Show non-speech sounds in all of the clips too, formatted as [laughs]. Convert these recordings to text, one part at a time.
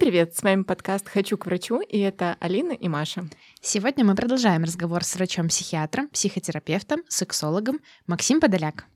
привет! С вами подкаст «Хочу к врачу» и это Алина и Маша. Сегодня мы продолжаем разговор с врачом-психиатром, психотерапевтом, сексологом Максим Подоляк.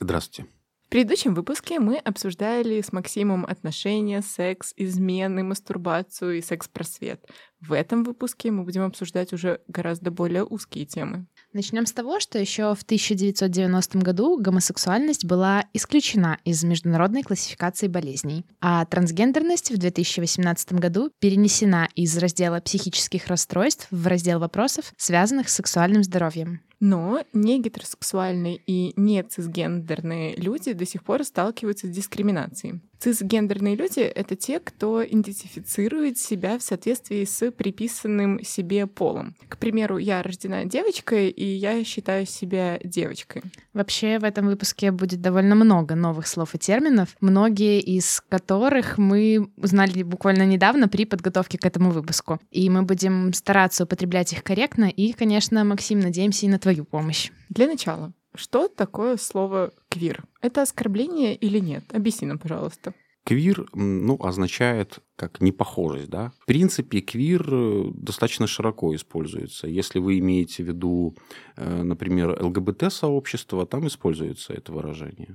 Здравствуйте. В предыдущем выпуске мы обсуждали с Максимом отношения, секс, измены, мастурбацию и секс-просвет. В этом выпуске мы будем обсуждать уже гораздо более узкие темы. Начнем с того, что еще в 1990 году гомосексуальность была исключена из международной классификации болезней, а трансгендерность в 2018 году перенесена из раздела психических расстройств в раздел вопросов, связанных с сексуальным здоровьем. Но не гетеросексуальные и не цисгендерные люди до сих пор сталкиваются с дискриминацией. Цисгендерные люди — это те, кто идентифицирует себя в соответствии с приписанным себе полом. К примеру, я рождена девочкой, и я считаю себя девочкой. Вообще в этом выпуске будет довольно много новых слов и терминов, многие из которых мы узнали буквально недавно при подготовке к этому выпуску. И мы будем стараться употреблять их корректно, и, конечно, Максим, надеемся и на твою помощь. Для начала, что такое слово «квир»? Это оскорбление или нет? Объясни нам, пожалуйста. Квир, ну, означает как непохожесть, да. В принципе, квир э, достаточно широко используется. Если вы имеете в виду, э, например, ЛГБТ-сообщество, там используется это выражение.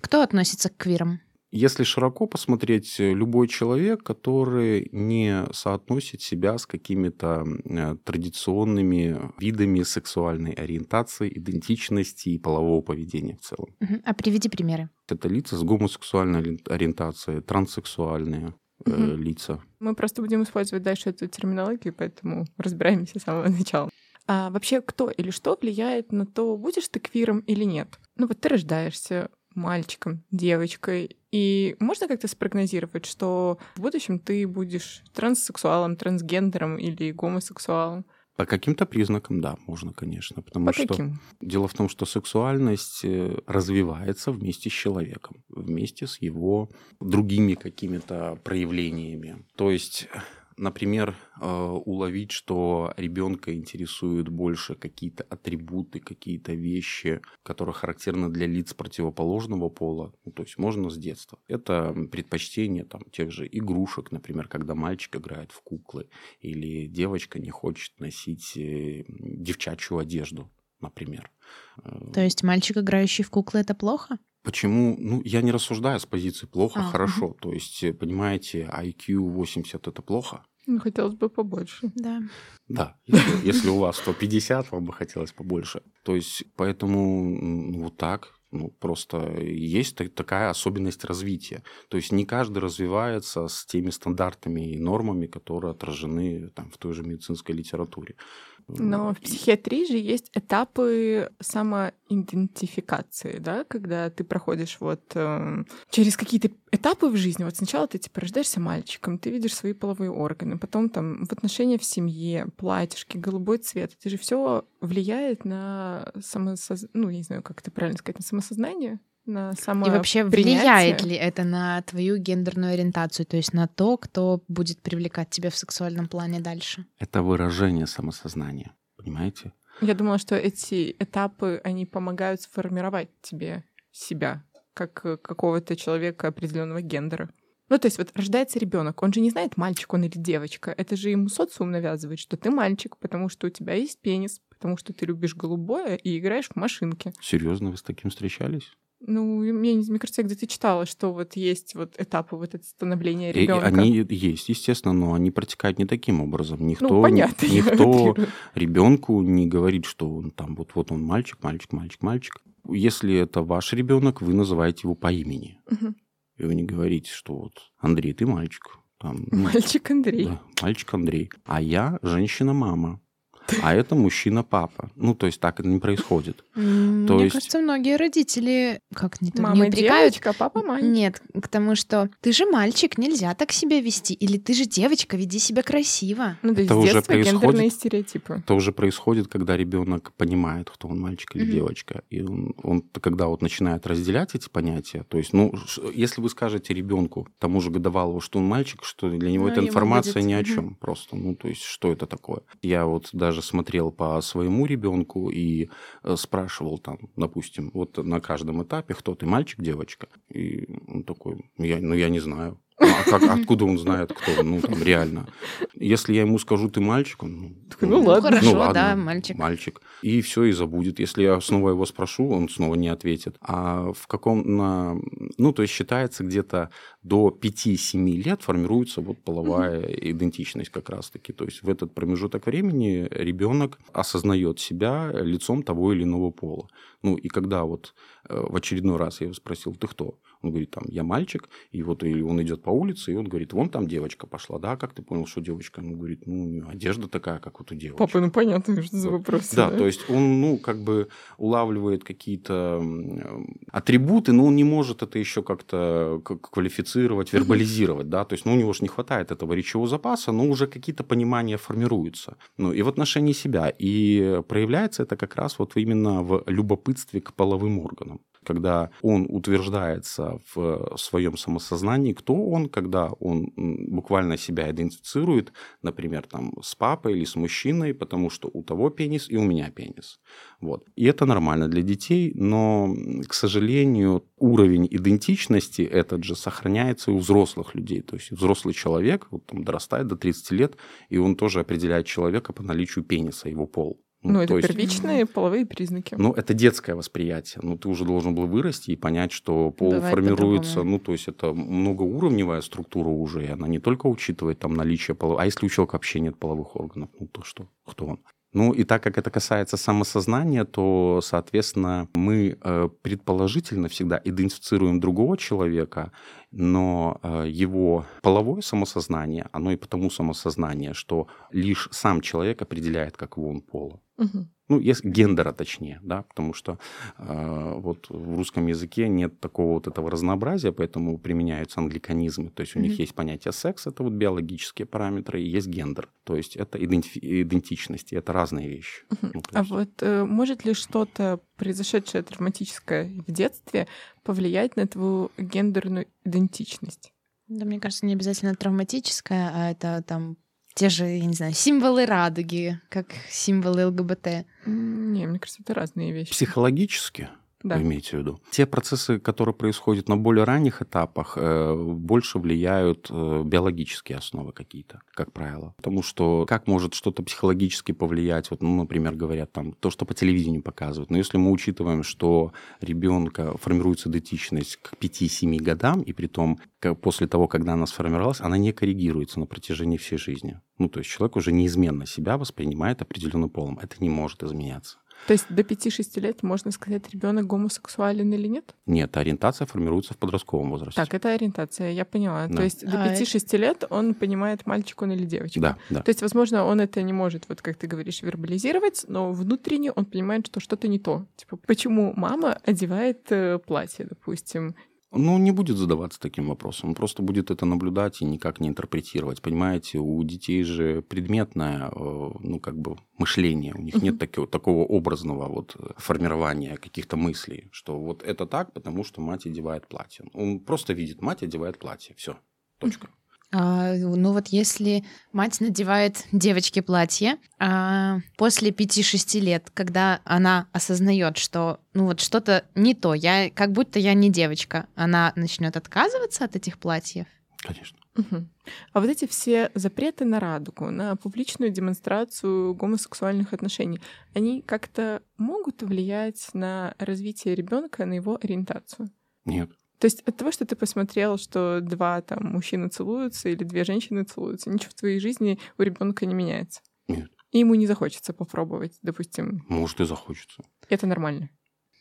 Кто относится к квирам? Если широко посмотреть, э, любой человек, который не соотносит себя с какими-то э, традиционными видами сексуальной ориентации, идентичности и полового поведения в целом. А приведи примеры. Это лица с гомосексуальной ориентацией, транссексуальные угу. лица. Мы просто будем использовать дальше эту терминологию, поэтому разбираемся с самого начала. А вообще, кто или что влияет на то, будешь ты квиром или нет? Ну вот ты рождаешься, мальчиком, девочкой. И можно как-то спрогнозировать, что в будущем ты будешь транссексуалом, трансгендером или гомосексуалом? По каким-то признакам, да, можно, конечно. Потому По что каким? дело в том, что сексуальность э, развивается вместе с человеком, вместе с его другими какими-то проявлениями. То есть например, э, уловить, что ребенка интересуют больше какие-то атрибуты, какие-то вещи, которые характерны для лиц противоположного пола, ну, то есть можно с детства. Это предпочтение там, тех же игрушек, например, когда мальчик играет в куклы, или девочка не хочет носить э, девчачью одежду, например. То есть мальчик, играющий в куклы, это плохо? Почему? Ну, я не рассуждаю с позиции плохо, а, хорошо. Угу. То есть, э, понимаете, IQ 80 это плохо. Ну, хотелось бы побольше. Да. Да, если, если у вас 150, вам бы хотелось побольше. То есть, поэтому ну, вот так, ну, просто есть такая особенность развития. То есть не каждый развивается с теми стандартами и нормами, которые отражены там, в той же медицинской литературе. Но в психиатрии же есть этапы самоидентификации, да, когда ты проходишь вот э, через какие-то этапы в жизни. Вот сначала ты типа рождаешься мальчиком, ты видишь свои половые органы, потом там в отношения в семье, платьишки, голубой цвет. Это же все влияет на самосознание, ну, я не знаю, как это правильно сказать, на самосознание на само И вообще влияет ли это на твою гендерную ориентацию, то есть на то, кто будет привлекать тебя в сексуальном плане дальше? Это выражение самосознания, понимаете? Я думала, что эти этапы, они помогают сформировать тебе себя как э, какого-то человека определенного гендера. Ну, то есть вот рождается ребенок, он же не знает, мальчик он или девочка. Это же ему социум навязывает, что ты мальчик, потому что у тебя есть пенис, потому что ты любишь голубое и играешь в машинки. Серьезно, вы с таким встречались? Ну, мне, мне кажется, я где-то читала, что вот есть вот этапы вот это становления ребенка. Они есть, естественно, но они протекают не таким образом. Никто, ну, понятно, никто ребенку не говорит, что он там вот вот он мальчик, мальчик, мальчик, мальчик. Если это ваш ребенок, вы называете его по имени. Угу. И вы не говорите, что вот Андрей, ты мальчик. Там, ну, мальчик Андрей. Да, мальчик Андрей. А я женщина-мама а это мужчина-папа. Ну, то есть так это не происходит. Мне есть... кажется, многие родители как не, Мама не упрекают. девочка, папа мальчик. Нет, к тому, что ты же мальчик, нельзя так себя вести. Или ты же девочка, веди себя красиво. Ну, то есть это с детства уже гендерные стереотипы. Это уже происходит, когда ребенок понимает, кто он мальчик или mm-hmm. девочка. И он, он, когда вот начинает разделять эти понятия, то есть, ну, если вы скажете ребенку, тому же годовалому, что он мальчик, что для него ну, эта информация будет... ни о чем mm-hmm. просто. Ну, то есть, что это такое? Я вот даже смотрел по своему ребенку и э, спрашивал там, допустим, вот на каждом этапе, кто ты, мальчик, девочка? И он такой, я, ну я не знаю. Ну, а как, откуда он знает, кто он? Ну, там, реально. Если я ему скажу, ты мальчик, он, ну, Такой, ну ладно. хорошо, ну, ладно, да, мальчик. Мальчик. И все, и забудет. Если я снова его спрошу, он снова не ответит. А в каком... На... Ну, то есть считается где-то до 5-7 лет формируется вот половая идентичность как раз-таки. То есть в этот промежуток времени ребенок осознает себя лицом того или иного пола. Ну, и когда вот э, в очередной раз я его спросил, ты кто? Он говорит, там, я мальчик, и вот или он идет по улице, и он говорит, вон там девочка пошла, да, как ты понял, что девочка? Он говорит, ну, одежда такая, как вот у девочки. Папа, ну понятно, что за вопрос. Да, то есть он, ну, как бы улавливает какие-то м, атрибуты, но он не может это еще как-то квалифицировать, вербализировать, да, то есть, ну, у него же не хватает этого речевого запаса, но уже какие-то понимания формируются. Ну, и в отношении себя. И проявляется это как раз вот именно в любопытстве к половым органам когда он утверждается в своем самосознании, кто он, когда он буквально себя идентифицирует, например, там, с папой или с мужчиной, потому что у того пенис и у меня пенис. Вот. И это нормально для детей, но, к сожалению, уровень идентичности этот же сохраняется и у взрослых людей. То есть взрослый человек вот, там, дорастает до 30 лет, и он тоже определяет человека по наличию пениса, его пол. Ну, это то есть- первичные половые признаки. ну, это детское восприятие. Ну, ты уже должен был вырасти и понять, что пол Бывает формируется, ну, то есть это многоуровневая структура уже, и она не только учитывает там наличие полов... А если у человека вообще нет половых органов, ну, то что? Кто он? Ну, и так как это касается самосознания, то, соответственно, мы э, предположительно всегда идентифицируем другого человека, но э, его половое самосознание, оно и потому самосознание, что лишь сам человек определяет, какого он пола. Мгм. Ну, если гендера точнее, да, потому что э, вот в русском языке нет такого вот этого разнообразия, поэтому применяются англиканизмы. То есть у них Мгм. есть понятие секс, это вот биологические параметры, и есть гендер, то есть это идентифи- идентичность, и это разные вещи. Мгм. Ну, А есть- вот э, может ли что-то, произошедшее травматическое в детстве, повлиять на твою гендерную идентичность? Да, мне кажется, не обязательно травматическое, а это там те же, я не знаю, символы радуги, как символы ЛГБТ. Не, мне кажется, это разные вещи. Психологически, Да. вы имеете в виду? Те процессы, которые происходят на более ранних этапах, э, больше влияют э, биологические основы какие-то, как правило. Потому что как может что-то психологически повлиять, вот, ну, например, говорят там, то, что по телевидению показывают. Но если мы учитываем, что ребенка формируется идентичность к 5-7 годам, и при том после того, когда она сформировалась, она не коррегируется на протяжении всей жизни. Ну, то есть человек уже неизменно себя воспринимает определенным полом. Это не может изменяться. То есть до 5-6 лет можно сказать, ребенок гомосексуален или нет? Нет, ориентация формируется в подростковом возрасте. Так, это ориентация, я поняла. Да. То есть до А 5-6 лет он понимает, мальчик он или девочка. Да, да. То есть, возможно, он это не может, вот как ты говоришь, вербализировать, но внутренне он понимает, что что-то не то. Типа, почему мама одевает э, платье, допустим? Ну, не будет задаваться таким вопросом. Он просто будет это наблюдать и никак не интерпретировать. Понимаете, у детей же предметное, э, ну, как бы, мышление. У них нет такого, такого образного вот э, формирования каких-то мыслей, что вот это так, потому что мать одевает платье. Он просто видит, мать одевает платье. Все. Точка. А, ну вот если мать надевает девочке платье, а после 5-6 лет, когда она осознает, что ну вот что-то не то, я как будто я не девочка, она начнет отказываться от этих платьев. Конечно. Мгм. А вот эти все запреты на радугу, на публичную демонстрацию гомосексуальных отношений, они как-то могут влиять на развитие ребенка, на его ориентацию? Нет. То есть от того, что ты посмотрел, что два там мужчины целуются или две женщины целуются, ничего в твоей жизни у ребенка не меняется. Нет. И ему не захочется попробовать, допустим. Может, и захочется. Это нормально.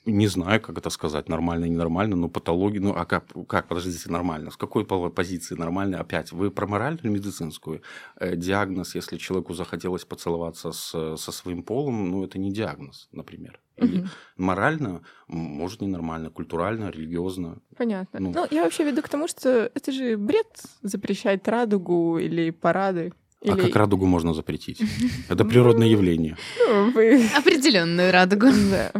Не знаю, как это сказать, нормально, ненормально, но патология, ну а как, как, подождите, нормально? С какой по- позиции нормально? Опять, вы про моральную медицинскую? Э, диагноз, если человеку захотелось поцеловаться с, со своим полом, ну это не диагноз, например. Или Мгм. морально, может, ненормально, культурально, религиозно. Понятно. Ну. Ну, я вообще веду к тому, что это же бред запрещать радугу или парады. А Или... как радугу можно запретить? [laughs] Это природное явление. Ну, вы... Определенную радугу. [laughs] Да.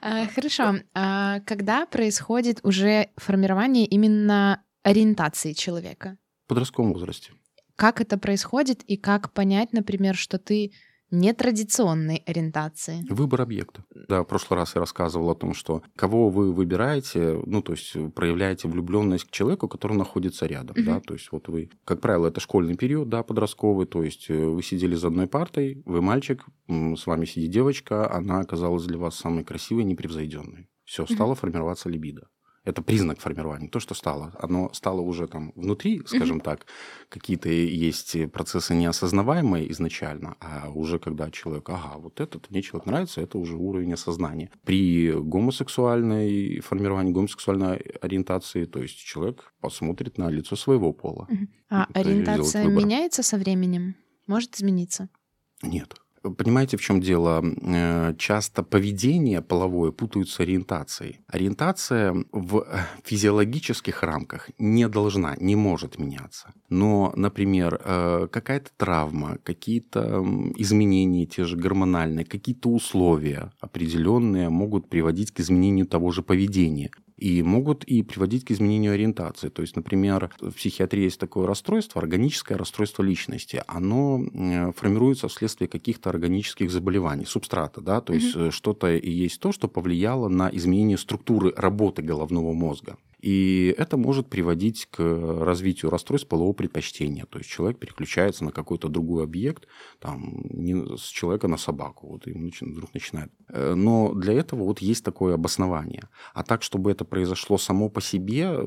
А, Хорошо. А когда происходит уже формирование именно ориентации человека? В подростковом возрасте. Как это происходит и как понять, например, что ты нетрадиционной ориентации? Выбор объекта. Да, в прошлый раз я рассказывал о том, что кого вы выбираете, ну, то есть проявляете влюбленность к человеку, который находится рядом, угу. да, то есть вот вы, как правило, это школьный период, да, подростковый, то есть э, вы сидели за одной партой, вы мальчик, с вами сидит девочка, она оказалась для вас самой красивой, непревзойденной. Все, стало угу. формироваться либидо это признак формирования. То, что стало, оно стало уже там внутри, скажем mm-hmm. так, какие-то есть процессы неосознаваемые изначально, а уже когда человек, ага, вот этот мне человек нравится, это уже уровень осознания. При гомосексуальной формировании гомосексуальной ориентации, то есть человек посмотрит на лицо своего пола. Mm-hmm. А ориентация меняется со временем? Может измениться? Нет. Понимаете, в чем дело? Э, часто поведение половое путают с ориентацией. Ориентация в э, физиологических рамках не должна, не может меняться. Но, например, э, какая-то травма, какие-то изменения, те же гормональные, какие-то условия определенные могут приводить к изменению того же поведения и могут и приводить к изменению ориентации. То есть, например, в психиатрии есть такое расстройство, органическое расстройство личности. Оно э, формируется вследствие каких-то органических заболеваний, субстрата, да, то есть mm-hmm. что-то и есть то, что повлияло на изменение структуры работы головного мозга. И это может приводить к развитию расстройств полового предпочтения. То есть человек переключается на какой-то другой объект, там, не с человека на собаку, вот, и вдруг начинает. Э, но для этого вот есть такое обоснование. А так, чтобы это произошло само по себе,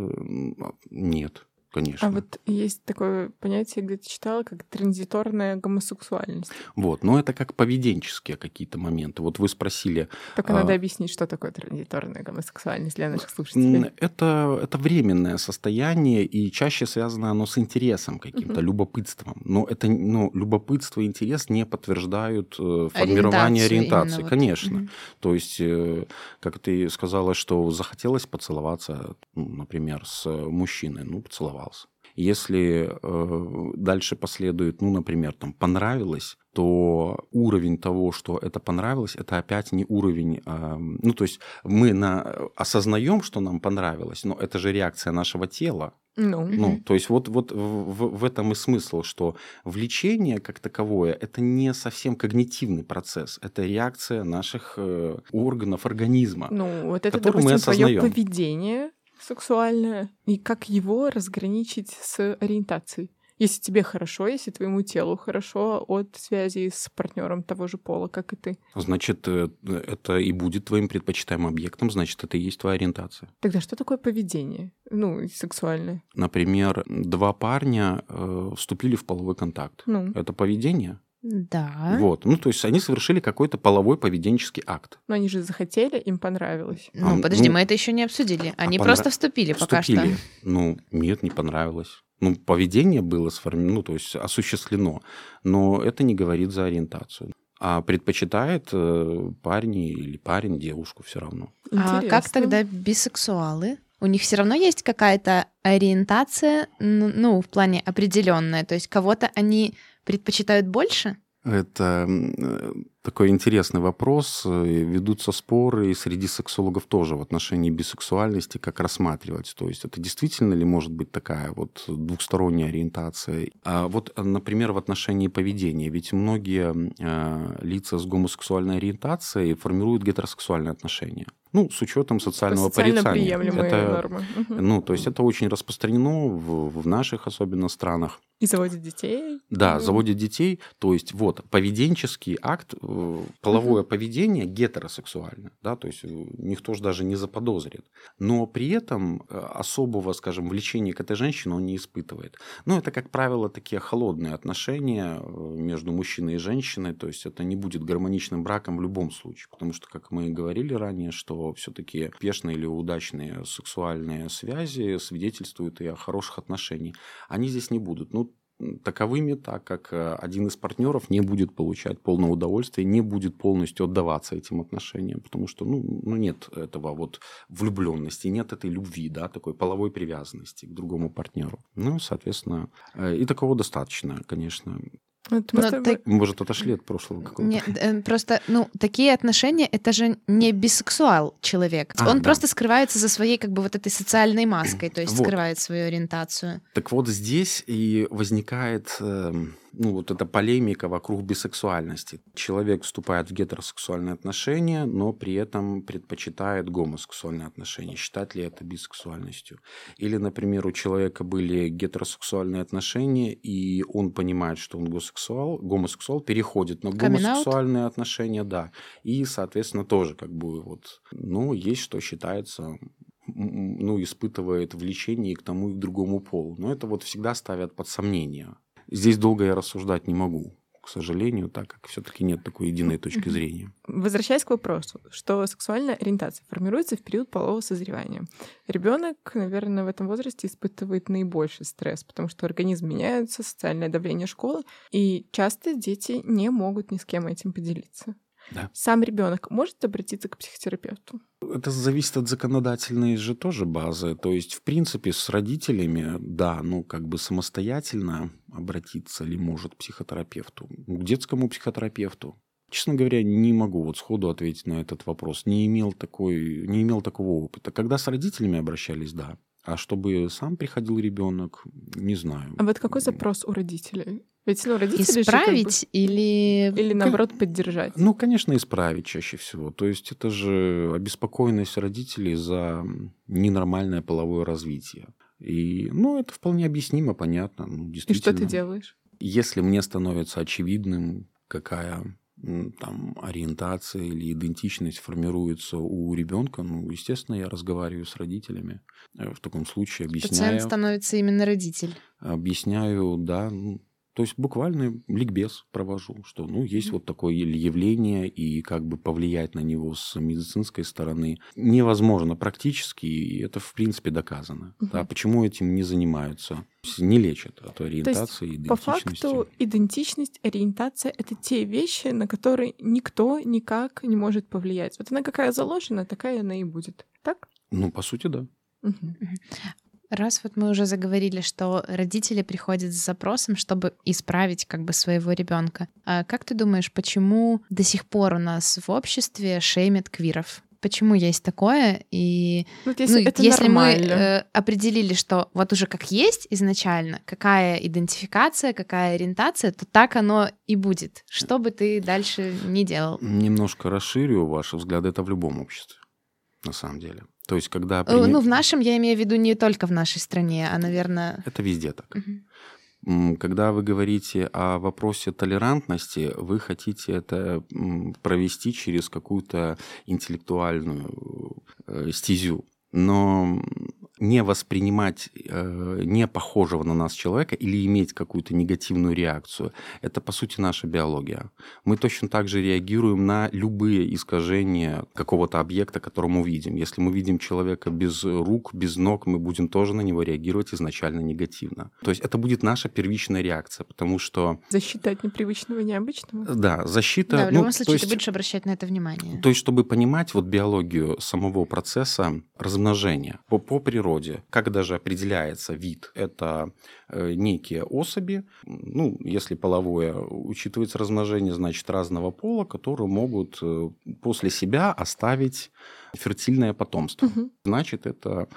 нет конечно. А вот есть такое понятие, где-то читала, как транзиторная гомосексуальность. Вот, но это как поведенческие какие-то моменты. Вот вы спросили... Только а... надо объяснить, что такое транзиторная гомосексуальность для наших слушателей. Это, это временное состояние, и чаще связано оно с интересом каким-то, угу. любопытством. Но это, ну, любопытство и интерес не подтверждают э, формирование ориентации, вот. конечно. Угу. То есть, э, как ты сказала, что захотелось поцеловаться, ну, например, с мужчиной, ну, поцеловал понравился. Если э, дальше последует, ну, например, там понравилось, то уровень того, что это понравилось, это опять не уровень, э, ну, то есть мы на, осознаем, что нам понравилось, но это же реакция нашего тела. Ну, ну то есть вот, вот в, в этом и смысл, что влечение как таковое – это не совсем когнитивный процесс, это реакция наших э, органов организма, ну, вот это, допустим, мы осознаем. твое поведение, сексуальное, и как его разграничить с ориентацией. Если тебе хорошо, если твоему телу хорошо от связи с партнером того же пола, как и ты. Значит, э, это и будет твоим предпочитаемым объектом, значит, это и есть твоя ориентация. Тогда что такое поведение? Ну, сексуальное. Например, два парня э, вступили в половой контакт. Ну. Это поведение? Да. Вот. Ну, то есть они совершили какой-то половой поведенческий акт. Но они же захотели, им понравилось. Ну, а, подожди, ну, мы это еще не обсудили. А они а просто вступили, вступили пока что. Ну, нет, не понравилось. Ну, поведение было сформировано, ну, то есть осуществлено, но это не говорит за ориентацию. А предпочитает э, парень или парень девушку все равно. Интересно. А как тогда бисексуалы? У них все равно есть какая-то ориентация, ну, в плане определенная. То есть кого-то они предпочитают больше? Это э, такой интересный вопрос. Ведутся споры и среди сексологов тоже в отношении бисексуальности, как рассматривать. То есть это действительно ли может быть такая вот двухсторонняя ориентация? А вот, например, в отношении поведения. Ведь многие э, лица с гомосексуальной ориентацией формируют гетеросексуальные отношения. Ну, с учетом социального Социально порицания. это, нормы. Ну, то есть это очень распространено в, в наших особенно странах. И заводит детей. Да, заводит детей. То есть вот поведенческий акт, э, половое угу. поведение гетеросексуальное, да, то есть э, никто же даже не заподозрит. Но при этом э, особого, скажем, влечения к этой женщине он не испытывает. Ну, это, как правило, такие холодные отношения между мужчиной и женщиной, то есть это не будет гармоничным браком в любом случае, потому что, как мы и говорили ранее, что все-таки успешные или удачные сексуальные связи свидетельствуют и о хороших отношениях. Они здесь не будут. Ну, таковыми, так как э, один из партнеров не будет получать полное удовольствие, не будет полностью отдаваться этим отношениям, потому что ну, ну нет этого вот влюбленности, нет этой любви, да, такой половой привязанности к другому партнеру. Ну, соответственно, э, и такого достаточно, конечно. Это мы так... Может, отошли от прошлого какого-то. Нет, э, просто, ну, такие отношения, это же не бисексуал человек. А, Он да. просто скрывается за своей, как бы, вот этой социальной маской, то есть вот. скрывает свою ориентацию. Так вот здесь и возникает э, ну, вот эта полемика вокруг бисексуальности. Человек вступает в гетеросексуальные отношения, но при этом предпочитает гомосексуальные отношения. Считать ли это бисексуальностью? Или, например, у человека были гетеросексуальные отношения, и он понимает, что он гомосексуал, гомосексуал переходит на гомосексуальные отношения, да. И, соответственно, тоже как бы вот, ну, есть что считается ну, испытывает влечение к тому, и к другому полу. Но это вот всегда ставят под сомнение. Здесь долго я рассуждать не могу, к сожалению, так как все-таки нет такой единой точки зрения. Возвращаясь к вопросу, что сексуальная ориентация формируется в период полового созревания. Ребенок, наверное, в этом возрасте испытывает наибольший стресс, потому что организм меняется, социальное давление школы, и часто дети не могут ни с кем этим поделиться. Да. Сам ребенок может обратиться к психотерапевту? Это зависит от законодательной же тоже базы. То есть, в принципе, с родителями, да, ну, как бы самостоятельно обратиться ли может психотерапевту, к детскому психотерапевту. Честно говоря, не могу вот сходу ответить на этот вопрос. Не имел, такой, не имел такого опыта. Когда с родителями обращались, да. А чтобы сам приходил ребенок, не знаю. А вот какой запрос у родителей? Ведь, ну, родители Исправить же как бы... или... Или, наоборот, поддержать? Ну, конечно, исправить чаще всего. То есть это же обеспокоенность родителей за ненормальное половое развитие. И, ну, это вполне объяснимо, понятно. Ну, И что ты делаешь? Если мне становится очевидным, какая там ориентация или идентичность формируется у ребенка, ну, естественно, я разговариваю с родителями. Э, в таком случае объясняю. Пациент становится именно родитель. Объясняю, да, ну, то есть буквально ликбез провожу, что ну, есть вот такое явление, и как бы повлиять на него с медицинской стороны невозможно практически, и это в принципе доказано. Угу. Да, почему этим не занимаются? Не лечат от ориентации, То есть, По факту идентичность, ориентация — это те вещи, на которые никто никак не может повлиять. Вот она какая заложена, такая она и будет. Так? Ну, по сути, да. Раз вот мы уже заговорили, что родители приходят с запросом, чтобы исправить как бы своего ребенка, а как ты думаешь, почему до сих пор у нас в обществе шеймят квиров? Почему есть такое? И вот если, ну, это если мы э, определили, что вот уже как есть изначально, какая идентификация, какая ориентация, то так оно и будет. Что бы ты дальше не делал? Немножко расширю ваши взгляды. Это в любом обществе, на самом деле. То есть, когда... Э, При... Ну, в нашем, я имею в виду не только в нашей стране, а, наверное... Это везде так. Угу. Когда вы говорите о вопросе толерантности, вы хотите это провести через какую-то интеллектуальную э, стезю. Но не воспринимать э, не похожего на нас человека или иметь какую-то негативную реакцию. Это, по сути, наша биология. Мы точно так же реагируем на любые искажения какого-то объекта, который мы видим. Если мы видим человека без рук, без ног, мы будем тоже на него реагировать изначально негативно. То есть это будет наша первичная реакция, потому что... Защита от непривычного, необычного? Да, защита... Да, в любом ну, случае есть, ты будешь обращать на это внимание. То есть, чтобы понимать вот биологию самого процесса размножения по, по природе, природе. Как даже определяется вид? Это э, некие особи, ну, если половое учитывается размножение, значит, разного пола, которые могут э, после себя оставить фертильное потомство. Угу. Значит, это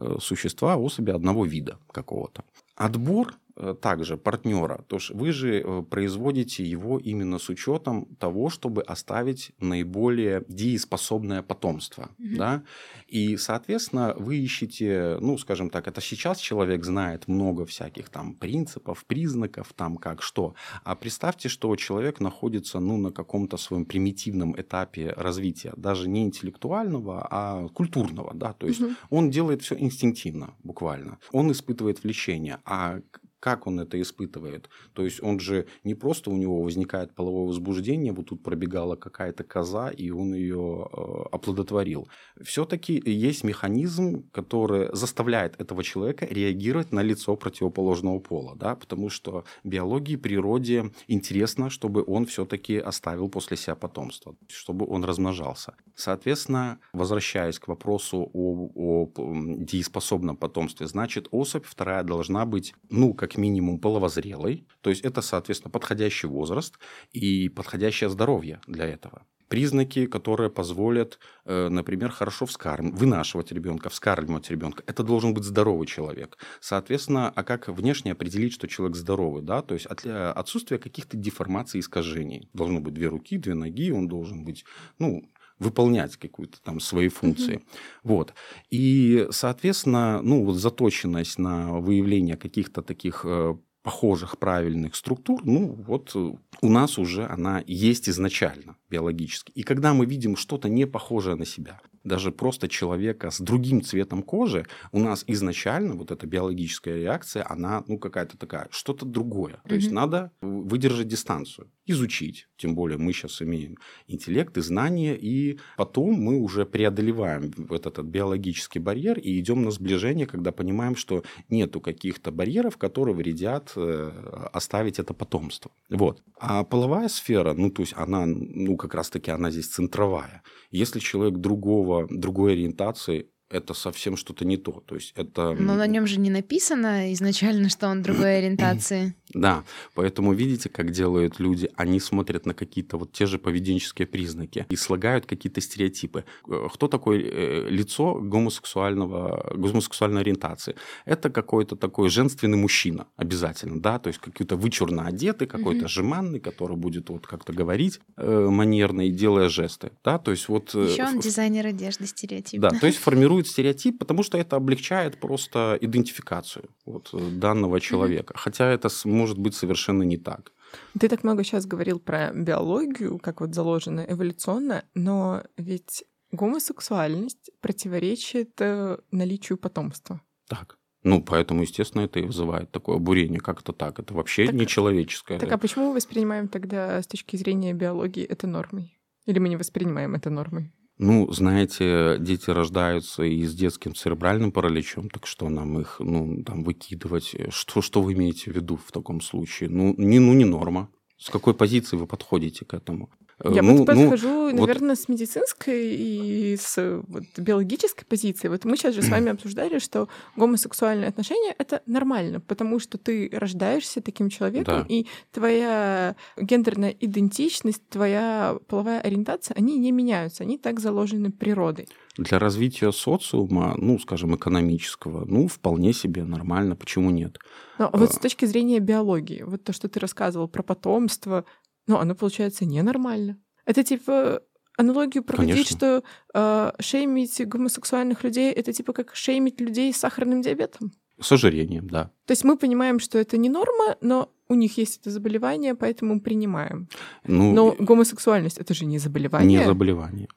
э, существа, особи одного вида какого-то. Отбор также партнера, то есть вы же э, производите его именно с учетом того, чтобы оставить наиболее дееспособное потомство, mm-hmm. да, и, соответственно, вы ищете, ну, скажем так, это сейчас человек знает много всяких там принципов, признаков, там как что, а представьте, что человек находится, ну, на каком-то своем примитивном этапе развития, даже не интеллектуального, а культурного, да, то есть mm-hmm. он делает все инстинктивно, буквально, он испытывает влечение, а как он это испытывает. То есть он же не просто у него возникает половое возбуждение, вот тут пробегала какая-то коза, и он ее э, оплодотворил. Все-таки есть механизм, который заставляет этого человека реагировать на лицо противоположного пола, да, потому что биологии, природе интересно, чтобы он все-таки оставил после себя потомство, чтобы он размножался. Соответственно, возвращаясь к вопросу о, о дееспособном потомстве, значит, особь вторая должна быть, ну, как минимум половозрелой, то есть это, соответственно, подходящий возраст и подходящее здоровье для этого. признаки, которые позволят, э, например, хорошо вскарм... вынашивать ребенка, вскармливать ребенка. Это должен быть здоровый человек. Соответственно, а как внешне определить, что человек здоровый? Да? То есть э, отсутствие каких-то деформаций, искажений. Должно быть две руки, две ноги, он должен быть, ну, выполнять какую-то там свои функции. Mm-hmm. Вот. И, соответственно, ну, вот заточенность на выявление каких-то таких э, похожих правильных структур, ну вот э, у нас уже она есть изначально биологически. И когда мы видим что-то не похожее на себя, даже просто человека с другим цветом кожи, у нас изначально вот эта биологическая реакция, она, ну, какая-то такая, что-то другое. То mm-hmm. есть надо выдержать дистанцию, изучить. Тем более мы сейчас имеем интеллект и знания, и потом мы уже преодолеваем вот этот биологический барьер и идем на сближение, когда понимаем, что нету каких-то барьеров, которые вредят оставить это потомство. Вот. А половая сфера, ну, то есть она, ну, как раз-таки она здесь центровая. Если человек другого, другой ориентации, это совсем что-то не то. То есть это... Но на нем же не написано изначально, что он другой [clears throat] ориентации. Да, поэтому видите, как делают люди? Они смотрят на какие-то вот те же поведенческие признаки и слагают какие-то стереотипы. Э, кто такое э, лицо гомосексуального, гомосексуальной ориентации? Это какой-то такой женственный мужчина обязательно, да, то есть какой-то вычурно одетый, какой-то угу. жеманный, который будет вот как-то говорить э, манерно и делая жесты, да, то есть вот... Еще он дизайнер одежды стереотип. Да, то есть формирует [laughs] формирует стереотип, потому что это облегчает просто идентификацию вот, э, данного человека. Mm-hmm. Хотя это может быть совершенно не так. Ты так много сейчас говорил про биологию, как вот заложено эволюционно, но ведь гомосексуальность противоречит э, наличию потомства. Так. Ну, поэтому, естественно, это и вызывает такое бурение. Как это так? Это вообще так, нечеловеческое. Так, а почему мы воспринимаем тогда с точки зрения биологии это нормой? Или мы не воспринимаем это нормой? Ну, знаете, дети рождаются и с детским церебральным параличом, так что нам их, ну, там, выкидывать? Что, что вы имеете в виду в таком случае? Ну, не, ну, не норма. С какой позиции вы подходите к этому? Я ну, вот подхожу, ну, наверное, вот... с медицинской и с вот, биологической позиции. Вот мы сейчас же с вами обсуждали, что гомосексуальные отношения — это нормально, потому что ты рождаешься таким человеком, да. и твоя гендерная идентичность, твоя половая ориентация, они не меняются, они так заложены природой. Для развития социума, ну, скажем, экономического, ну, вполне себе нормально, почему нет? Но вот с а. точки зрения биологии, вот то, что ты рассказывал про потомство, но оно получается ненормально. Это типа аналогию проводить, Конечно. что э, шеймить гомосексуальных людей это типа как шеймить людей с сахарным диабетом. С ожирением, да. То есть мы понимаем, что это не норма, но у них есть это заболевание, поэтому принимаем. Ну, но гомосексуальность это же не заболевание. Не заболевание.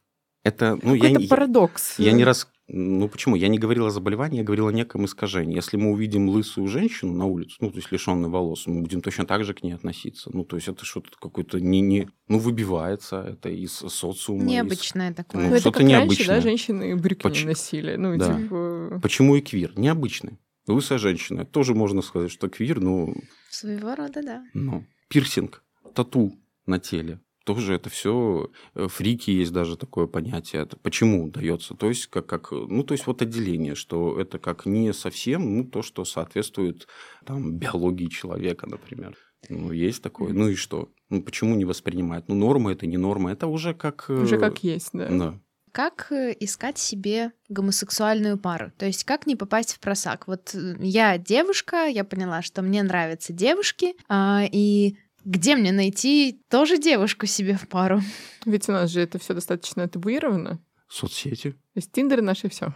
Это, ну, я, парадокс. Я, я не раз ну почему? Я не говорил о заболевании, я говорил о неком искажении. Если мы увидим лысую женщину на улице, ну, то есть лишенную волос, мы будем точно так же к ней относиться. Ну, то есть это что-то какое-то не, не, ну, выбивается это из социума. Необычное из, такое. Ну, ну что-то необычное. Раньше, да, женщины брюки Поч... не носили. Ну, да. типа... Почему и квир? Необычный. Лысая женщина. Тоже можно сказать, что квир, ну... Своего рода, да. Ну, пирсинг, тату на теле тоже это все э, фрики есть даже такое понятие. Это почему дается? То есть как, как ну то есть вот отделение, что это как не совсем ну то, что соответствует там биологии человека, например. Ну, есть такое. Ну и что? Ну, почему не воспринимать? Ну, норма это не норма. Это уже как... Э, уже как есть, да. Да. Как э, искать себе гомосексуальную пару? То есть как не попасть в просак? Вот я девушка, я поняла, что мне нравятся девушки, а, и где мне найти тоже девушку себе в пару? Ведь у нас же это все достаточно табуировано. Соцсети. То есть Тиндер наше все.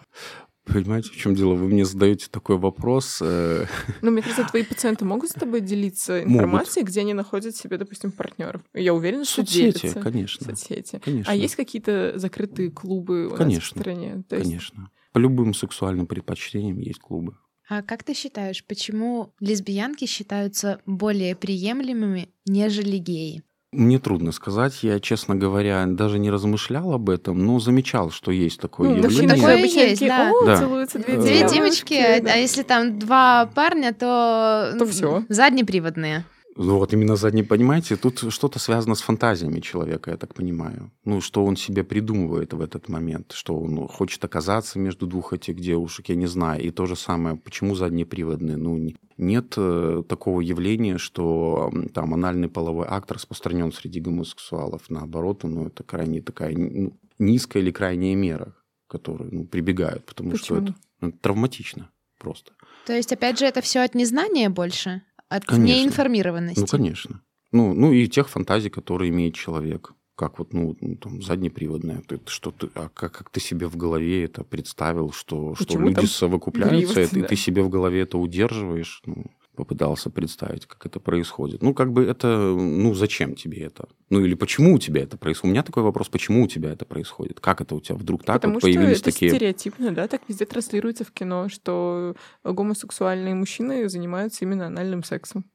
Понимаете, в чем дело? Вы мне задаете такой вопрос. Э, ну, мне кажется, твои пациенты могут с тобой делиться информацией, могут. где они находят себе, допустим, партнеров. Я уверена, что Соцсети, делятся. конечно. Соцсети. Конечно. А есть какие-то закрытые клубы у конечно. нас в стране? То есть... Конечно. По любым сексуальным предпочтениям есть клубы. А как ты считаешь, почему лесбиянки считаются более приемлемыми, нежели геи? Мне трудно сказать. Я, честно говоря, даже не размышлял об этом, но замечал, что есть такое ну, явление. Такое есть, да. О, да. целуются две, две девочки, а, да. а если там два парня, то, то все. заднеприводные. Ну вот именно задний, понимаете, тут что-то связано с фантазиями человека, я так понимаю. Ну, что он себе придумывает в этот момент, что он хочет оказаться между двух этих девушек, я не знаю. И то же самое, почему заднеприводные? Ну, нет э, такого явления, что там анальный половой акт распространен среди гомосексуалов. Наоборот, ну, это крайне такая ну, низкая или крайняя мера, которую ну, прибегают, потому почему? что это ну, травматично просто. То есть, опять же, это все от незнания больше? От конечно. неинформированности. Ну, конечно. Ну, ну и тех фантазий, которые имеет человек. Как вот, ну, ну там, заднеприводная. Ты, что ты, а как, как ты себе в голове это представил, что, что люди совокупляются, и да. ты себе в голове это удерживаешь. Ну, попытался представить, как это происходит. Ну, как бы это, ну, зачем тебе это? Ну, или почему у тебя это происходит? У меня такой вопрос, почему у тебя это происходит? Как это у тебя вдруг так Потому вот появились что это такие... стереотипно, да, так везде транслируется в кино, что гомосексуальные мужчины занимаются именно анальным сексом.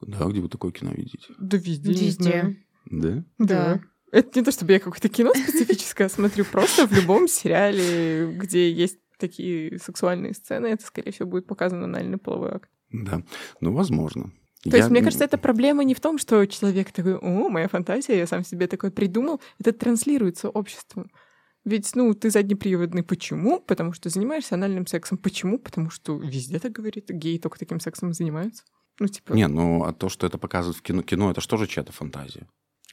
Да, где вы такое кино видите? Да везде. Везде. Да? Да. Это не то, чтобы я какое-то кино специфическое смотрю, просто в любом сериале, где есть такие сексуальные сцены, это, скорее всего, будет показан анальный половой акт. Да, ну, возможно. То я... есть, мне кажется, эта проблема не в том, что человек такой, о, моя фантазия, я сам себе такой придумал. Это транслируется обществом. Ведь, ну, ты заднеприводный. Почему? Потому что занимаешься анальным сексом. Почему? Потому что везде так говорит. Геи только таким сексом занимаются. Ну, типа... Не, ну, а то, что это показывают в кино, кино это же тоже чья-то фантазия.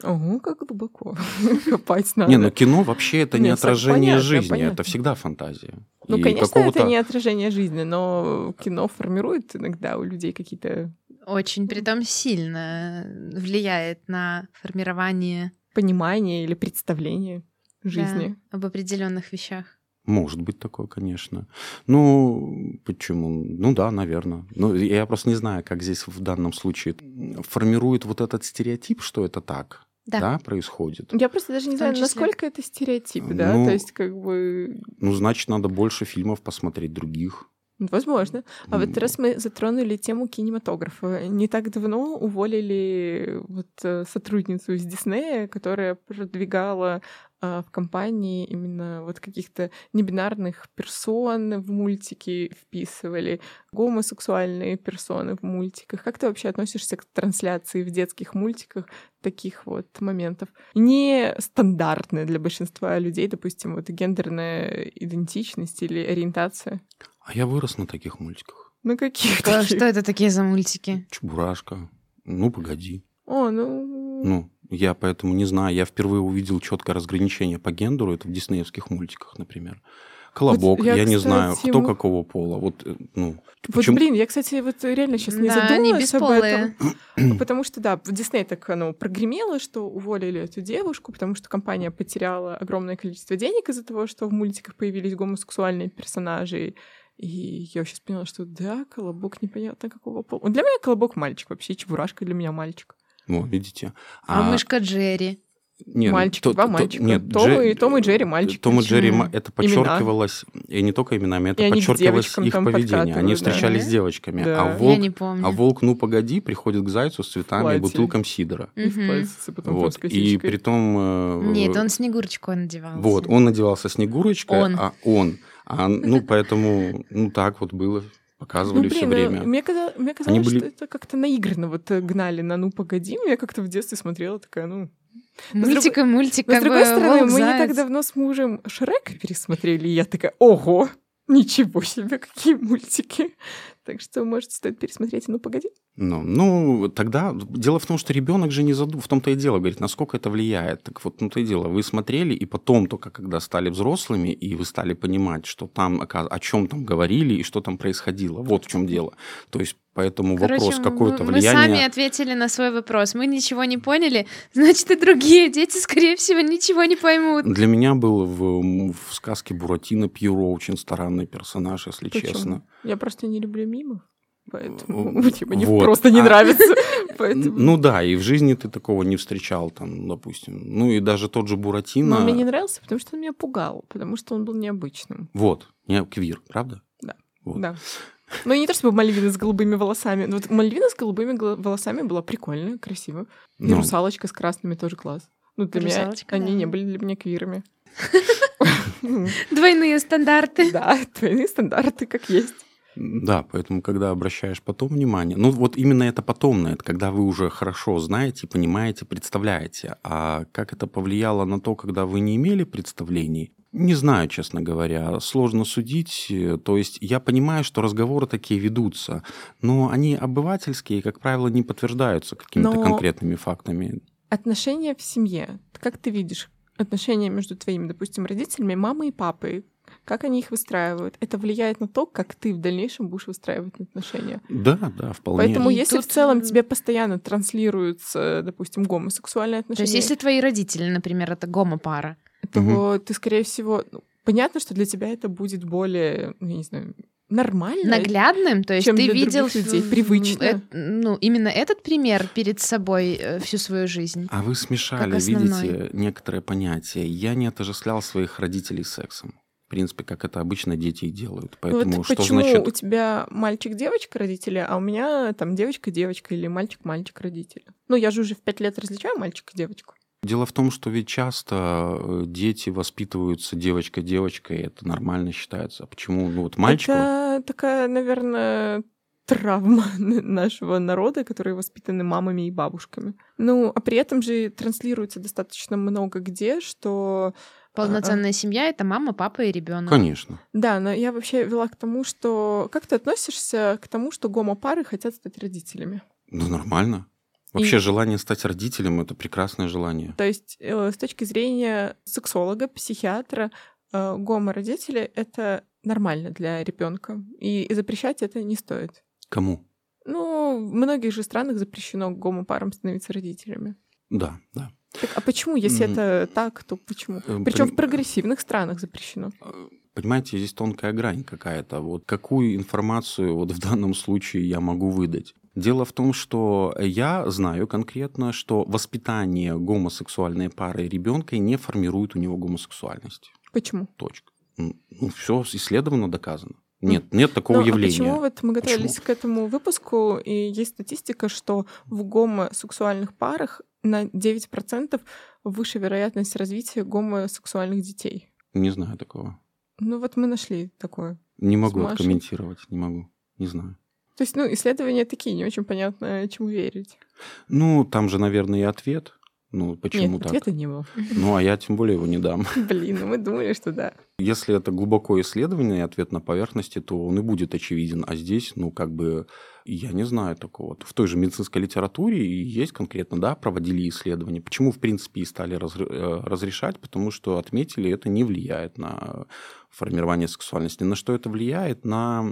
Ого, как глубоко [laughs] копать надо. Не, ну кино вообще это не отражение жизни, это всегда фантазия. Ну, конечно, это не отражение жизни, но кино формирует иногда у людей какие-то... Очень, притом сильно влияет на формирование... Понимание или представление жизни. Да, об определенных вещах. Может быть такое, конечно. Ну, почему? Ну да, наверное. Ну, я просто не знаю, как здесь в данном случае формирует вот этот стереотип, что это так да. да, происходит. Я просто даже не знаю, насколько это стереотип, да, ну, то есть как бы... Ну, значит, надо больше фильмов посмотреть других. Возможно. А вот раз мы затронули тему кинематографа. Не так давно уволили вот э, сотрудницу из Диснея, которая продвигала в компании именно вот каких-то небинарных персон в мультики вписывали, гомосексуальные персоны в мультиках. Как ты вообще относишься к трансляции в детских мультиках таких вот моментов? Не стандартная для большинства людей, допустим, вот гендерная идентичность или ориентация? А я вырос на таких мультиках. На каких? Что, что это такие за мультики? Чебурашка. Ну, погоди. О, ну... Ну, я поэтому не знаю. Я впервые увидел четкое разграничение по гендеру. Это в диснеевских мультиках, например. Колобок, вот я, я не кстати, знаю, кто какого пола. Вот, э, ну, вот почему... блин, я, кстати, вот реально сейчас не да, задумалась об этом. [clears throat] Потому что, да, в Дисней так оно прогремело, что уволили эту девушку, потому что компания потеряла огромное количество денег из-за того, что в мультиках появились гомосексуальные персонажи. И я сейчас поняла, что да, колобок непонятно какого пола. Для меня колобок мальчик вообще, чебурашка для меня мальчик. Вот, видите. А, а мышка Джерри? Нет, мальчики, то, два то, мальчика. Нет, Том, Дже... и, Том и Джерри мальчики. Том и Джерри, это подчеркивалось, имена. и не только именами, это и подчеркивалось их поведение. Они встречались да. с девочками. Да. А волк, Я не помню. А волк, ну погоди, приходит к зайцу с цветами Платье. и бутылком сидра. Угу. Вот. И при том... Э, нет, он Снегурочку надевался. Вот, он надевался Снегурочкой, он. а он... А, ну, поэтому, ну, так вот было показывали ну, блин, все время. Мне, казалось, мне казалось, были... что это как-то наигранно вот э, гнали на «Ну, погоди». Я как-то в детстве смотрела такая, ну... Мультик, Но, с другой стороны, мы не так давно с мужем Шрек пересмотрели, и я такая, ого, ничего себе, какие мультики. [laughs] Так что, может, стоит пересмотреть, ну, погоди. Ну, ну, тогда дело в том, что ребенок же не задумал, в том-то и дело, говорит, насколько это влияет. Так вот, ну то и дело, вы смотрели, и потом только, когда стали взрослыми, и вы стали понимать, что там, о чем там говорили и что там происходило. Вот в чем дело. То есть Поэтому Короче, вопрос какое-то влияние... Мы сами ответили на свой вопрос. Мы ничего не поняли, [laughs] значит, и другие дети, скорее всего, ничего не поймут. Для меня был в, в сказке Буратино Пьюро очень странный персонаж, если Почему? честно. Я просто не люблю мимов. Поэтому [laughs] типа, мне вот. просто не а, нравится. [laughs] Поэтому... Ну да, и в жизни ты такого не встречал, там, допустим. Ну и даже тот же Буратино... Но он мне не нравился, потому что он меня пугал, потому что он был необычным. Вот, не квир, правда? Да. Вот. Да. Ну, не то чтобы Мальвина с голубыми волосами. Но вот Мальвина с голубыми волосами была прикольная, красиво. И ну. русалочка с красными тоже класс. Ну, для русалочка, меня да. они не были для меня квирами. [laughs] Двойные стандарты. Да, двойные стандарты, как есть. Да, поэтому, когда обращаешь потом внимание, ну вот именно это потомное, это когда вы уже хорошо знаете, понимаете, представляете. А как это повлияло на то, когда вы не имели представлений, не знаю, честно говоря, сложно судить. То есть я понимаю, что разговоры такие ведутся, но они обывательские, как правило, не подтверждаются какими-то но конкретными фактами. Отношения в семье. Как ты видишь отношения между твоими, допустим, родителями, мамой и папой? Как они их выстраивают? Это влияет на то, как ты в дальнейшем будешь выстраивать отношения. Да, да, вполне. Поэтому и если тут... в целом тебе постоянно транслируются, допустим, гомосексуальные отношения... То есть если твои родители, например, это гомопара, то угу. ты, скорее всего, ну, понятно, что для тебя это будет более, ну, я не знаю, нормально. Наглядным, то есть чем ты видел людей, привычно. Э, ну, именно этот пример перед собой э, всю свою жизнь. А вы смешали, видите, некоторые понятия. Я не отождествлял своих родителей сексом. В принципе, как это обычно дети и делают. Поэтому вот что почему значит... у тебя мальчик-девочка родители, а у меня там девочка-девочка или мальчик-мальчик родители? Ну, я же уже в пять лет различаю мальчика и девочку. Дело в том, что ведь часто э, дети воспитываются девочка-девочкой, это нормально считается. А почему? Ну вот мальчик... Это такая, наверное, травма [laughs] нашего народа, которые воспитаны мамами и бабушками. Ну, а при этом же транслируется достаточно много где, что Полноценная семья это мама, папа и ребенок. Конечно. Да, но я вообще вела к тому, что как ты относишься к тому, что гомопары хотят стать родителями? Ну, нормально. Вообще и... желание стать родителем это прекрасное желание. То есть э, с точки зрения сексолога, психиатра, э, гомо-родители это нормально для ребенка. И запрещать это не стоит. Кому? Ну, в многих же странах запрещено гомопарам становиться родителями. Да, да. Так, а почему, если mm. это так, то почему? Э, Причем При... в прогрессивных странах запрещено. Понимаете, здесь тонкая грань какая-то. Вот какую информацию вот в данном случае я могу выдать? Дело в том, что я знаю конкретно, что воспитание гомосексуальной пары ребенка не формирует у него гомосексуальность. Почему? Точка. Ну, все исследовано, доказано. Нет, нет такого Но, ну, а явления. А почему вот мы готовились почему? к этому выпуску, и есть статистика, что в гомосексуальных парах на 9% выше вероятность развития гомосексуальных детей? Не знаю такого. Ну вот мы нашли такое. Не могу комментировать, не могу, не знаю. То есть, ну, исследования такие, не очень понятно, чему верить. Ну, там же, наверное, и ответ. Ну, почему Нет, так? ответа не было. Ну, а я тем более его не дам. [laughs] Блин, ну мы думали, что да. Если это глубокое исследование и ответ на поверхности, то он и будет очевиден. А здесь, ну, как бы, я не знаю такого. В той же медицинской литературе есть конкретно, да, проводили исследования. Почему, в принципе, и стали э, разрешать? Потому что отметили, это не влияет на формирования сексуальности. На что это влияет? На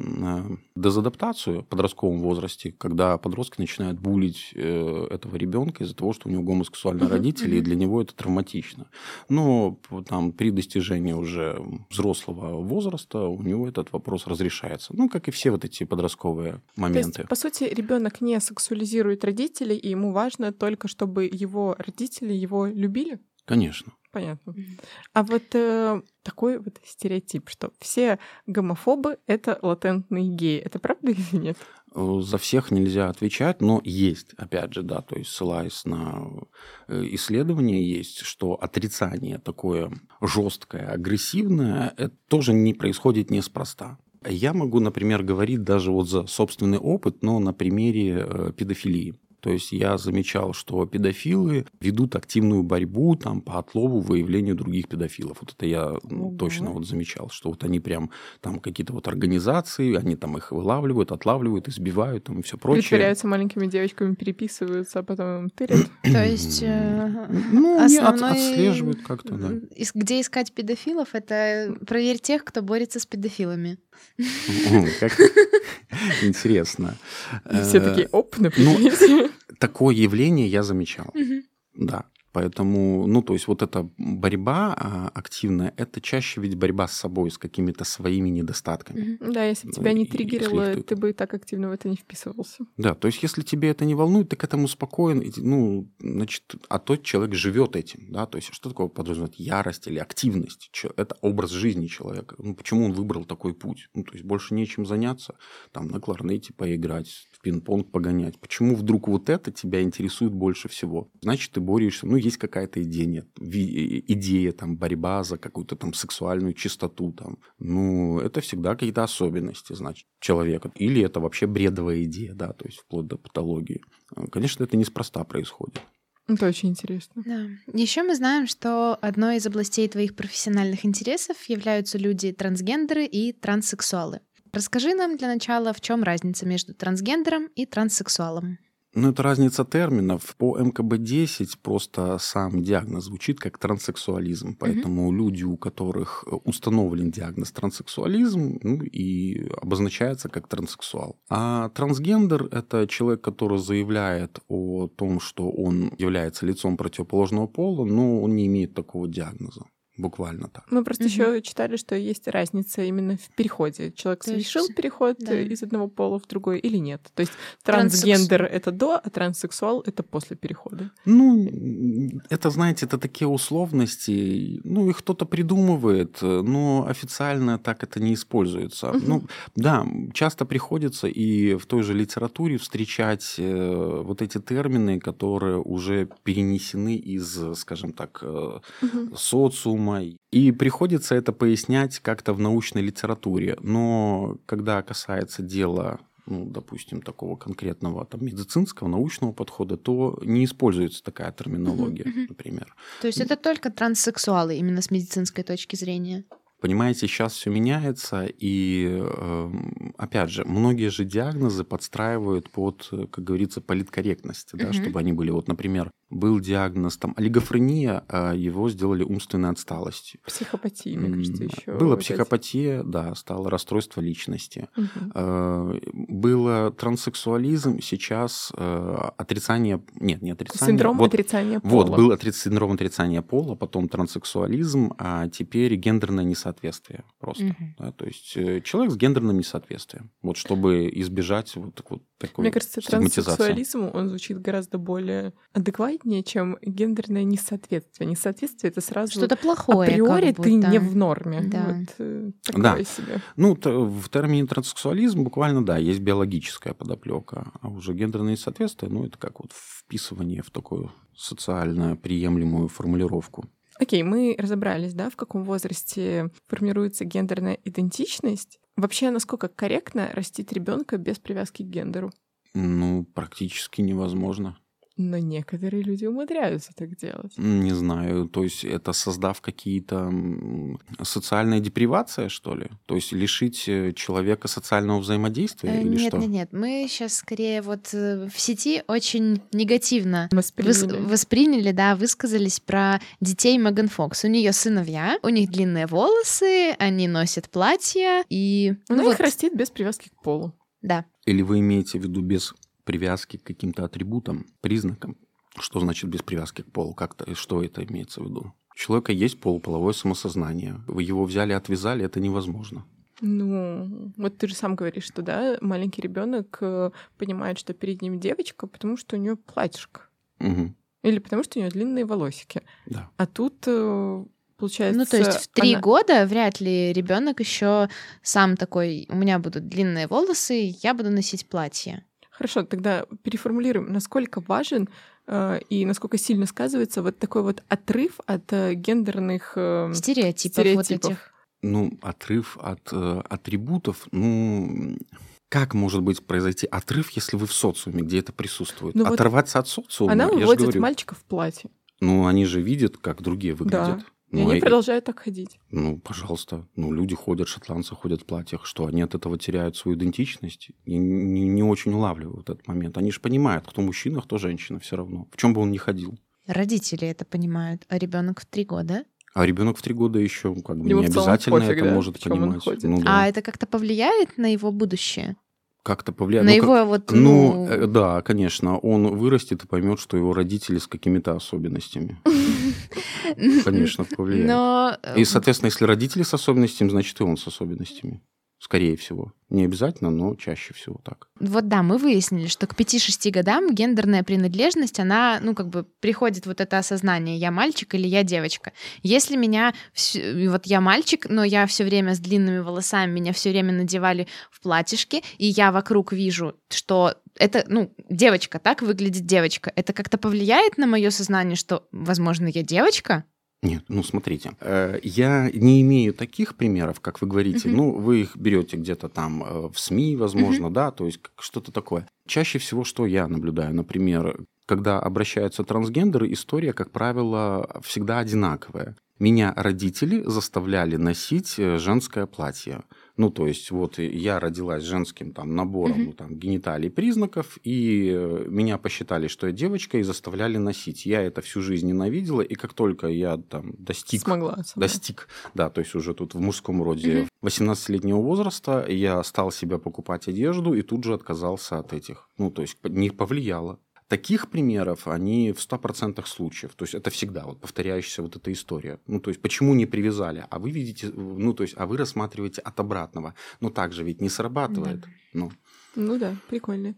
дезадаптацию в подростковом возрасте, когда подростки начинают булить э, этого ребенка из-за того, что у него гомосексуальные родители, и для него это травматично. Но там при достижении уже взрослого возраста у него этот вопрос разрешается. Ну, как и все вот эти подростковые моменты. Есть, по сути, ребенок не сексуализирует родителей, и ему важно только, чтобы его родители его любили? Конечно. Понятно. А вот э, такой вот стереотип, что все гомофобы — это латентные геи. Это правда или нет? Э, за всех нельзя отвечать, но есть, опять же, да, то есть ссылаясь на э, исследования, есть, что отрицание такое жесткое, агрессивное, это тоже не происходит неспроста. Я могу, например, говорить даже вот за собственный опыт, но на примере э, педофилии. То есть я замечал, что педофилы ведут активную борьбу там, по отлову, выявлению других педофилов. Вот это я Ого. точно вот замечал, что вот они прям там какие-то вот организации, они там их вылавливают, отлавливают, избивают там и все прочее. Притворяются маленькими девочками, переписываются, а потом тырят. [clears throat] То есть э, ну, основной... отслеживают как-то, да. Где искать педофилов, это проверь тех, кто борется с педофилами. [laughs] Интересно. Все такие, оп, например. Такое явление я замечал. Да. Поэтому, ну, то есть вот эта борьба а, активная, это чаще ведь борьба с собой, с какими-то своими недостатками. Да, если бы тебя не триггерило, ты... ты бы так активно в это не вписывался. Да, то есть если тебе это не волнует, ты к этому спокоен, ну, значит, а тот человек живет этим, да, то есть что такое подразумевает ярость или активность? Это образ жизни человека. Ну, почему он выбрал такой путь? Ну, то есть больше нечем заняться, там, на кларнете поиграть, в пинг-понг погонять. Почему вдруг вот это тебя интересует больше всего? Значит, ты борешься, ну, есть какая-то идея, нет. Идея, там, борьба за какую-то там сексуальную чистоту, там. Ну, это всегда какие-то особенности, значит, человека. Или это вообще бредовая идея, да, то есть вплоть до патологии. Конечно, это неспроста происходит. Это очень интересно. Да. Еще мы знаем, что одной из областей твоих профессиональных интересов являются люди трансгендеры и транссексуалы. Расскажи нам для начала, в чем разница между трансгендером и транссексуалом. Ну, это разница терминов. По МКБ-10 просто сам диагноз звучит как транссексуализм. Поэтому угу. люди, у которых установлен диагноз транссексуализм, ну, и обозначается как транссексуал. А трансгендер — это человек, который заявляет о том, что он является лицом противоположного пола, но он не имеет такого диагноза буквально так. Мы просто угу. еще читали, что есть разница именно в переходе. Человек То совершил есть... переход да. из одного пола в другой или нет. То есть трансгендер Транссекс... это до, а транссексуал это после перехода. Ну, это, знаете, это такие условности. Ну, их кто-то придумывает, но официально так это не используется. Угу. Ну, да, часто приходится и в той же литературе встречать э, вот эти термины, которые уже перенесены из, скажем так, угу. социума проблема, и приходится это пояснять как-то в научной литературе. Но когда касается дела ну, допустим, такого конкретного там, медицинского, научного подхода, то не используется такая терминология, uh-huh, например. То есть это только транссексуалы именно с медицинской точки зрения? Понимаете, сейчас все меняется, и эм, опять же, многие же диагнозы подстраивают под, как говорится, политкорректность, да, чтобы они были. Вот, например, был диагноз там олигофрения, а его сделали умственной отсталостью. Психопатия, мне кажется, еще. Была психопатия, да, стало расстройство личности. Угу. Было транссексуализм, сейчас э, отрицание, нет, не отрицание. Синдром вот, отрицания пола. Вот, был синдром отрицания пола, потом транссексуализм, а теперь гендерное несоответствие просто. Угу. Да, то есть э, человек с гендерным несоответствием. Вот чтобы избежать вот, вот такой Мне кажется, транссексуализм, он звучит гораздо более адекватнее, чем гендерное несоответствие. Несоответствие — это сразу... Что-то плохое. Априори ты не в норме. Да. Вот, э, да. себе. Ну, в термине транссексуализм буквально, да, есть биологическая подоплека, а уже гендерное несоответствие, ну, это как вот вписывание в такую социально приемлемую формулировку. Окей, мы разобрались, да, в каком возрасте формируется гендерная идентичность. Вообще, насколько корректно растить ребенка без привязки к гендеру? Ну, практически невозможно. Но некоторые люди умудряются так делать. Не знаю, то есть это создав какие-то социальная депривация, что ли? То есть лишить э, человека социального взаимодействия э, или нет, что? Нет, нет, мы сейчас скорее вот э, в сети очень негативно восприняли. Выс- восприняли, да, высказались про детей Меган Фокс. У нее сыновья, у них длинные волосы, они носят платья и... Она ну, вот... их растит без привязки к полу. Да. Или вы имеете в виду без привязки к каким-то атрибутам, признакам. Что значит без привязки к полу? Как-то, что это имеется в виду? У человека есть пол, половое самосознание. Вы его взяли, отвязали, это невозможно. Ну, вот ты же сам говоришь, что да, маленький ребенок э, понимает, что перед ним девочка, потому что у нее платьишко. Угу. Или потому что у нее длинные волосики. Да. А тут э, получается. Ну, то есть в три она... года вряд ли ребенок еще сам такой: у меня будут длинные волосы, я буду носить платье. Хорошо, тогда переформулируем, насколько важен э, и насколько сильно сказывается вот такой вот отрыв от э, гендерных э, стереотипов, стереотипов. Вот этих. Ну, отрыв от э, атрибутов, ну, как может быть произойти отрыв, если вы в социуме, где это присутствует? Ну, Оторваться вот от социума? Она выводит мальчиков в платье. Ну, они же видят, как другие выглядят. Да. Ну, и они и... продолжают так ходить. Ну, пожалуйста. Ну, люди ходят, шотландцы ходят в платьях. Что, они от этого теряют свою идентичность? Я не, не очень улавливаю этот момент. Они же понимают, кто мужчина, кто женщина все равно. В чем бы он ни ходил. Родители это понимают, а ребенок в три года? А ребенок в три года еще как бы не обязательно пофиг, это да? может понимать. Ну, да. А это как-то повлияет на его будущее? как-то повлияет. На ну, его как... вот... Ну, ну, э, да, конечно. Он вырастет и поймет, что его родители с какими-то особенностями. [laughs] Конечно, повлияет. Но... И, соответственно, если родители с особенностями, значит, и он с особенностями. Скорее всего. Не обязательно, но чаще всего так. Вот да, мы выяснили, что к 5-6 годам гендерная принадлежность, она, ну, как бы приходит вот это осознание, я мальчик или я девочка. Если меня, вот я мальчик, но я все время с длинными волосами, меня все время надевали в платьишки, и я вокруг вижу, что это, ну, девочка, так выглядит девочка. Это как-то повлияет на мое сознание, что, возможно, я девочка? Нет, ну смотрите, э, я не имею таких примеров, как вы говорите. Uh-huh. Ну, вы их берете где-то там э, в СМИ, возможно, uh-huh. да, то есть что-то такое. Чаще всего, что я наблюдаю, например, когда обращаются трансгендеры, история, как правило, всегда одинаковая. Меня родители заставляли носить э, женское платье. Ну, то есть, вот я родилась женским там набором mm-hmm. там, гениталий признаков, и э, меня посчитали, что я девочка, и заставляли носить. Я это всю жизнь ненавидела, и как только я там достиг... Смогла. Сама. Достиг, да, то есть уже тут в мужском роде mm-hmm. 18-летнего возраста я стал себя покупать одежду, и тут же отказался от этих. Ну, то есть не повлияло. Таких примеров, они в 100% случаев. То есть это всегда вот повторяющаяся вот эта история. Ну, то есть почему не привязали? А вы видите, ну, то есть, а вы рассматриваете от обратного. Но так же ведь не срабатывает. Да. Ну. ну да, прикольно.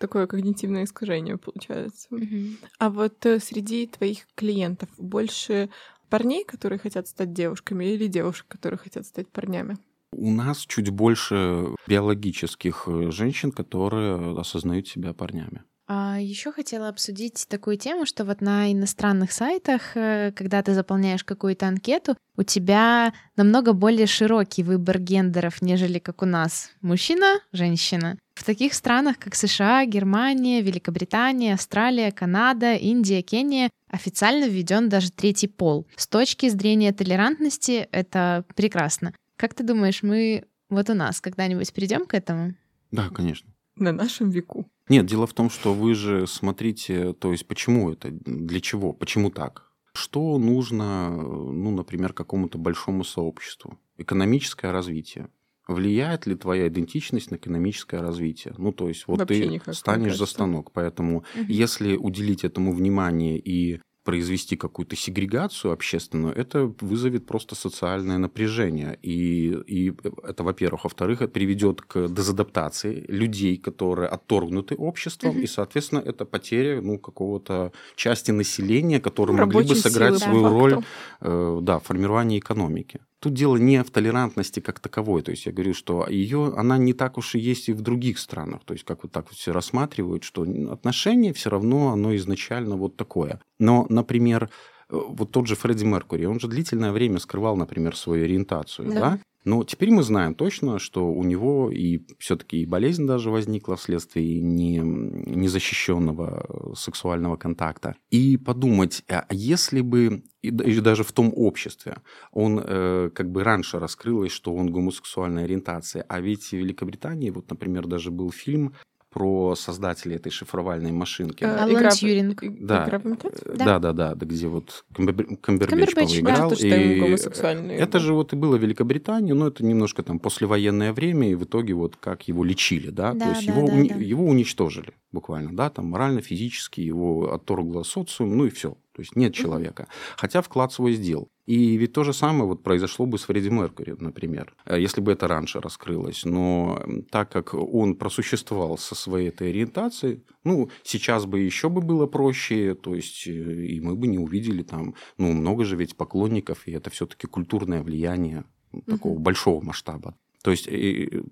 Такое когнитивное искажение получается. Угу. А вот э, среди твоих клиентов больше парней, которые хотят стать девушками, или девушек, которые хотят стать парнями? У нас чуть больше биологических э, женщин, которые осознают себя парнями. А еще хотела обсудить такую тему, что вот на иностранных сайтах, э, когда ты заполняешь какую-то анкету, у тебя намного более широкий выбор гендеров, нежели как у нас. Мужчина, женщина. В таких странах, как США, Германия, Великобритания, Австралия, Канада, Индия, Кения официально введен даже третий пол. С точки зрения толерантности это прекрасно. Как ты думаешь, мы вот у нас когда-нибудь придем к этому? Да, конечно. На нашем веку. Нет, дело в том, что вы же смотрите, то есть почему это, для чего, почему так? Что нужно, ну, например, какому-то большому сообществу? Экономическое развитие. Влияет ли твоя идентичность на экономическое развитие? Ну, то есть, вот Вообще ты никак, станешь за станок. Поэтому, угу. если уделить этому внимание и произвести какую-то сегрегацию общественную, это вызовет просто социальное напряжение. И, и это, во-первых. Во-вторых, это приведет к дезадаптации людей, которые отторгнуты обществом, угу. и, соответственно, это потеря ну, какого-то части населения, которые ну, могли бы сыграть силы, свою да, роль э, да, в формировании экономики. Тут дело не в толерантности как таковой. То есть я говорю, что ее, она не так уж и есть и в других странах. То есть как вот так вот все рассматривают, что отношение все равно оно изначально вот такое. Но, например, э, вот тот же Фредди Меркури, он же длительное время скрывал, например, свою ориентацию, да? да? Но теперь мы знаем точно, что у него и все-таки и болезнь даже возникла вследствие не, незащищенного сексуального контакта. И подумать, а если бы и, даже в том обществе он э, как бы раньше раскрылось, что он гомосексуальной ориентации, а ведь в Великобритании, вот, например, даже был фильм про создателей этой шифровальной машинки. Э, Алан игра, Тьюринг. Да. Игра да. да, да, да, где вот Камбер, Камбербэтч, Камбербэтч играл. Да, и это же вот и было в Великобритании, но это немножко там послевоенное время, и в итоге вот как его лечили, да, да то есть да, его, да, уни- да. его уничтожили буквально, да, там морально, физически его отторгло социум, ну и все. То есть нет человека. Хотя вклад свой сделал. И ведь то же самое вот произошло бы с Фредди Меркури, например, э, если бы это раньше раскрылось. Но так как он просуществовал со своей этой ориентацией, ну, сейчас бы еще бы было проще, то есть э, и мы бы не увидели там, ну, много же ведь поклонников, и это все-таки культурное влияние такого угу. большого масштаба. То есть,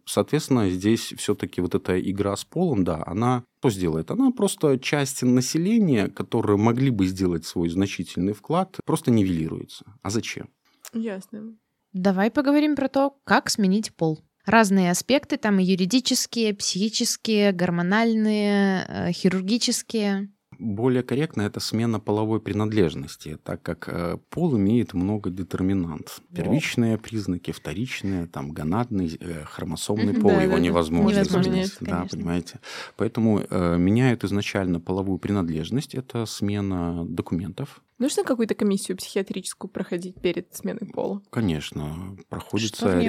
соответственно, здесь все-таки вот эта игра с полом, да, она что сделает? Она просто часть населения, которые могли бы сделать свой значительный вклад, просто нивелируется. А зачем? Ясно. Давай поговорим про то, как сменить пол. Разные аспекты, там и юридические, психические, гормональные, э, хирургические. Более корректно это смена половой принадлежности, так как э, пол имеет много детерминант. Первичные признаки, вторичные, там гонадный, э, хромосомный пол, да, его да, невозможно, невозможно изменить. Да, понимаете. Поэтому э, меняют изначально половую принадлежность, это смена документов. Нужно какую-то комиссию психиатрическую проходить перед сменой пола? Конечно, проходится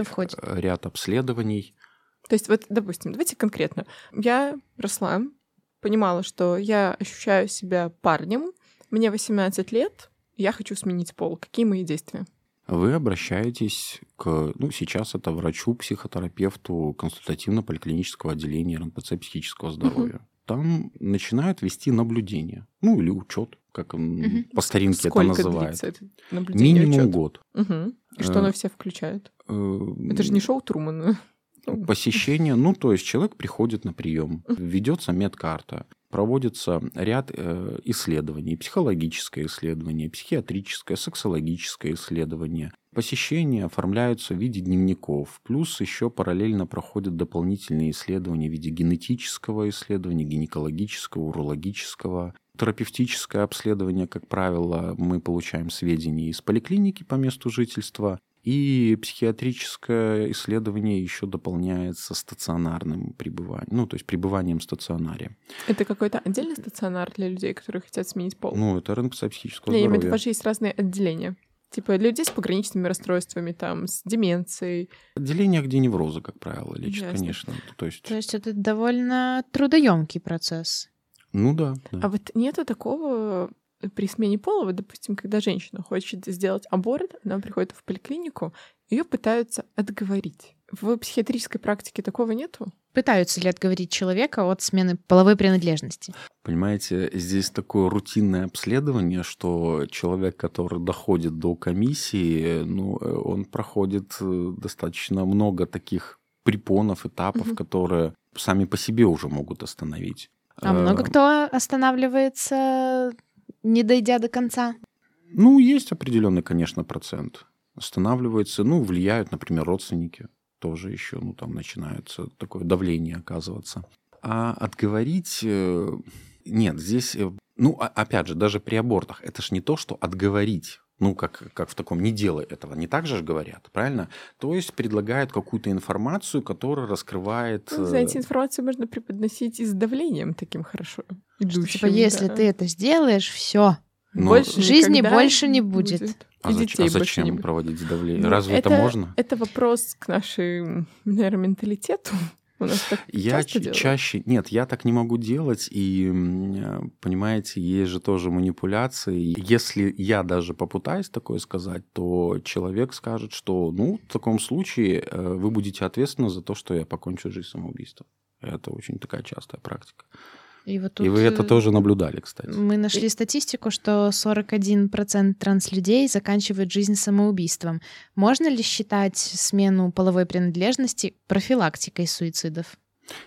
ряд обследований. То есть вот, допустим, давайте конкретно. Я росла понимала, что я ощущаю себя парнем, мне 18 лет, я хочу сменить пол. Какие мои действия? вы обращаетесь к, ну, сейчас это врачу, психотерапевту консультативно-поликлинического отделения РНПЦ психического здоровья. Угу. Там начинают вести наблюдение, ну, или учет, как угу. по старинке Сколько это называют. Это наблюдение, Минимум учет? год. Угу. И что оно все включает? Это же не шоу Трумана. Посещение, ну, то есть человек приходит на прием, ведется медкарта, проводится ряд э, исследований, психологическое исследование, психиатрическое, сексологическое исследование. Посещения оформляются в виде дневников, плюс еще параллельно проходят дополнительные исследования в виде генетического исследования, гинекологического, урологического. Терапевтическое обследование, как правило, мы получаем сведения из поликлиники по месту жительства, и психиатрическое исследование еще дополняется стационарным пребыванием, ну, то есть пребыванием в стационаре. Это какой-то отдельный стационар для людей, которые хотят сменить пол? Ну, это рынок психического Не, здоровья. у вас же есть разные отделения. Типа для людей с пограничными расстройствами, там, с деменцией. Отделение, где неврозы, как правило, лечат, Ясно. конечно. То есть, То есть это довольно трудоемкий процесс. ну да. да. А вот нету такого при смене пола, вот, допустим, когда женщина хочет сделать аборт, она приходит в поликлинику, ее пытаются отговорить. В психиатрической практике такого нету? Пытаются ли отговорить человека от смены половой принадлежности? Понимаете, здесь такое рутинное обследование, что человек, который доходит до комиссии, ну, э, он проходит э, достаточно много таких препонов, этапов, Мгм. которые сами по себе уже могут остановить. А много Э, кто останавливается, не дойдя до конца? Ну, есть определенный, конечно, процент. Останавливается, ну, влияют, например, родственники. Тоже еще, ну, там начинается такое давление оказываться. А отговорить... э, Нет, здесь... э, Ну, опять же, даже при абортах, это ж не то, что отговорить. Ну, как, как в таком, не делай этого. Не так же ж говорят, правильно? То есть предлагают какую-то информацию, которая раскрывает... Ну, э, знаете, информацию можно преподносить и с давлением таким хорошо идущим. Типа, если да. ты это сделаешь, все. ну, Больше Жизни больше не будет. а, И зач- детей а зачем не будет. проводить давление? Ну, Разве это, можно? Это вопрос к нашему, наверное, менталитету. У нас так Я часто делают. чаще... Нет, я так не могу делать. И, э, понимаете, есть же тоже манипуляции. Если я даже попытаюсь такое сказать, то человек скажет, что, ну, в таком случае э, вы будете ответственны за то, что я покончу жизнь самоубийством. Это очень такая частая практика. И вот И вы это э, тоже наблюдали, кстати. Мы нашли статистику, что 41% транслюдей заканчивают жизнь самоубийством. Можно ли считать смену половой принадлежности профилактикой суицидов?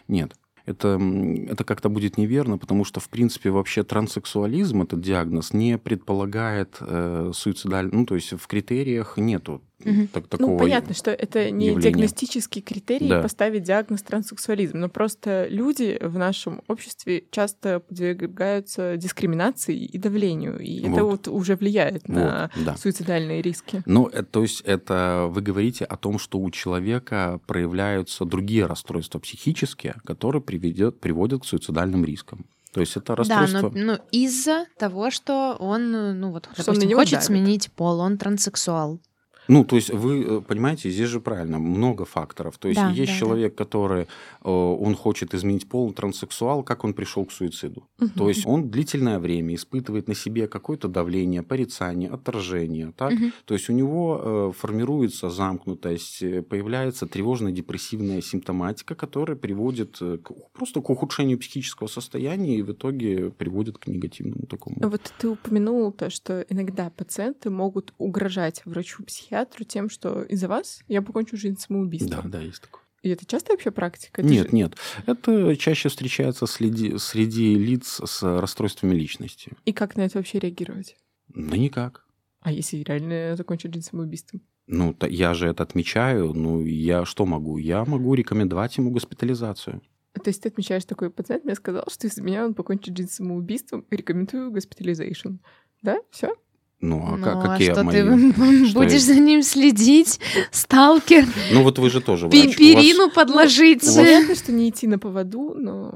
Нет. Это, это как-то будет неверно, потому что, в принципе, вообще транссексуализм, этот диагноз, не предполагает э, суицидальный... Ну, то есть в критериях нету Мгм. так- такого... Ну, понятно, что это не явления. диагностический критерий Да. поставить диагноз транссексуализм, но просто люди в нашем обществе часто подвергаются дискриминации и давлению, и это Вот. вот уже влияет на Вот, да. суицидальные риски. Ну, э, то есть это вы говорите о том, что у человека проявляются другие расстройства психические, которые приведет, приводят к суицидальным рискам. То есть это Да, расстройство... но ну, из-за того, что он, ну вот, Что на допустим, хочет давит. сменить пол, он транссексуал. Ну, то есть вы э, понимаете, здесь же правильно, много факторов. То есть Да, есть да, человек, который, э, он хочет изменить пол, транссексуал, как он пришел к суициду? То есть он длительное время испытывает на себе какое-то давление, порицание, отторжение. Так? Мгм. То есть у него э, формируется замкнутость, появляется тревожно-депрессивная симптоматика, которая приводит к, просто к ухудшению психического состояния и в итоге приводит к негативному такому. Вот ты упомянул то, что иногда пациенты могут угрожать врачу-психиатру тем, что из-за вас я покончу жизнь Да, самоубийством. да, есть такое. И это частая вообще практика? Это Нет, же- нет. Это чаще встречается среди, среди лиц с расстройствами личности. И как на это вообще реагировать? Да никак. А если реально закончить жизнь самоубийством? Ну, та- я же это отмечаю. Ну, я что могу? Я могу рекомендовать ему госпитализацию. То есть ты отмечаешь такой пациент, мне сказал, что из-за меня он покончит жизнь самоубийством, рекомендую госпитализейшн. Да? Все? Ну, а Ну, ка- а какие что мои... [laughs] ты Что будешь я- за ним следить? Сталкер? Ну, вот вы же тоже врач. У Перину вас- подложить? у вас- Понятно, что не идти на поводу, но...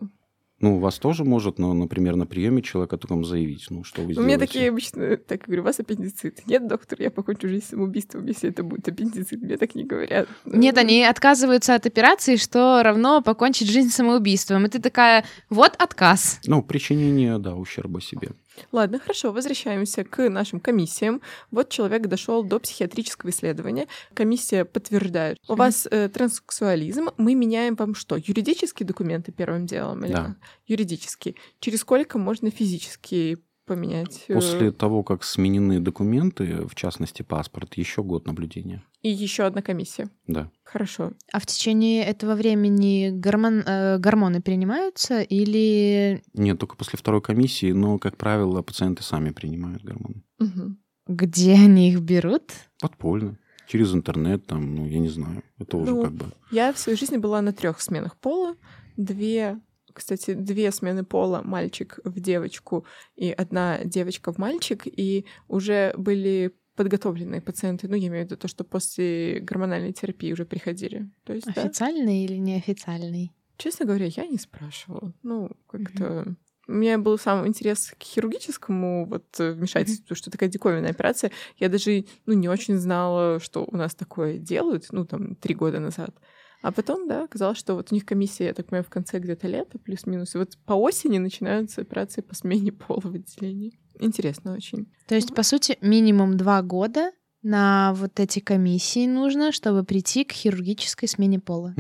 Ну, у вас тоже может, ну, например, на приеме человек о таком заявить. Ну, что вы У сделаете? меня такие обычно, так я говорю, у вас аппендицит. Нет, доктор, я покончу жизнь самоубийством, если это будет аппендицит. Мне так не говорят. Нет, они отказываются от операции, что равно покончить жизнь самоубийством. И ты такая, вот отказ. Ну, причинение, да, ущерба себе. Ладно, хорошо, возвращаемся к нашим комиссиям. Вот человек дошел до психиатрического исследования. Комиссия подтверждает, у вас э, транссексуализм, мы меняем вам что? Юридические документы первым делом? Или Да. Юридические. Через сколько можно физически поменять? э, После того, как сменены документы, в частности паспорт, еще год наблюдения. И еще одна комиссия. Да. Хорошо. А в течение этого времени гормон, э, гормоны принимаются или Нет, только после второй комиссии, но, как правило, пациенты сами принимают гормоны. Мгм. где они их берут? Подпольно. Через интернет, там, ну, я не знаю. Это уже Ну, как бы... Я в своей жизни была на трех сменах пола. Две, кстати, две смены пола, мальчик в девочку и одна девочка в мальчик, и уже были подготовленные пациенты, ну, я имею в виду то, что после гормональной терапии уже приходили. То есть, да, Официальный или неофициальный? честно говоря, я не спрашивала. Ну, как-то... У меня был сам интерес к хирургическому вот э, вмешательству, что такая диковинная операция. Я даже ну, не очень знала, что у нас такое делают, ну, там, три года назад. А потом, да, оказалось, что вот у них комиссия, я так понимаю, в конце где-то лета, плюс-минус. И вот по осени начинаются операции по смене [laughs] пола в отделении. Интересно очень. То есть, по сути, минимум два года на вот эти комиссии нужно, чтобы прийти к хирургической смене пола.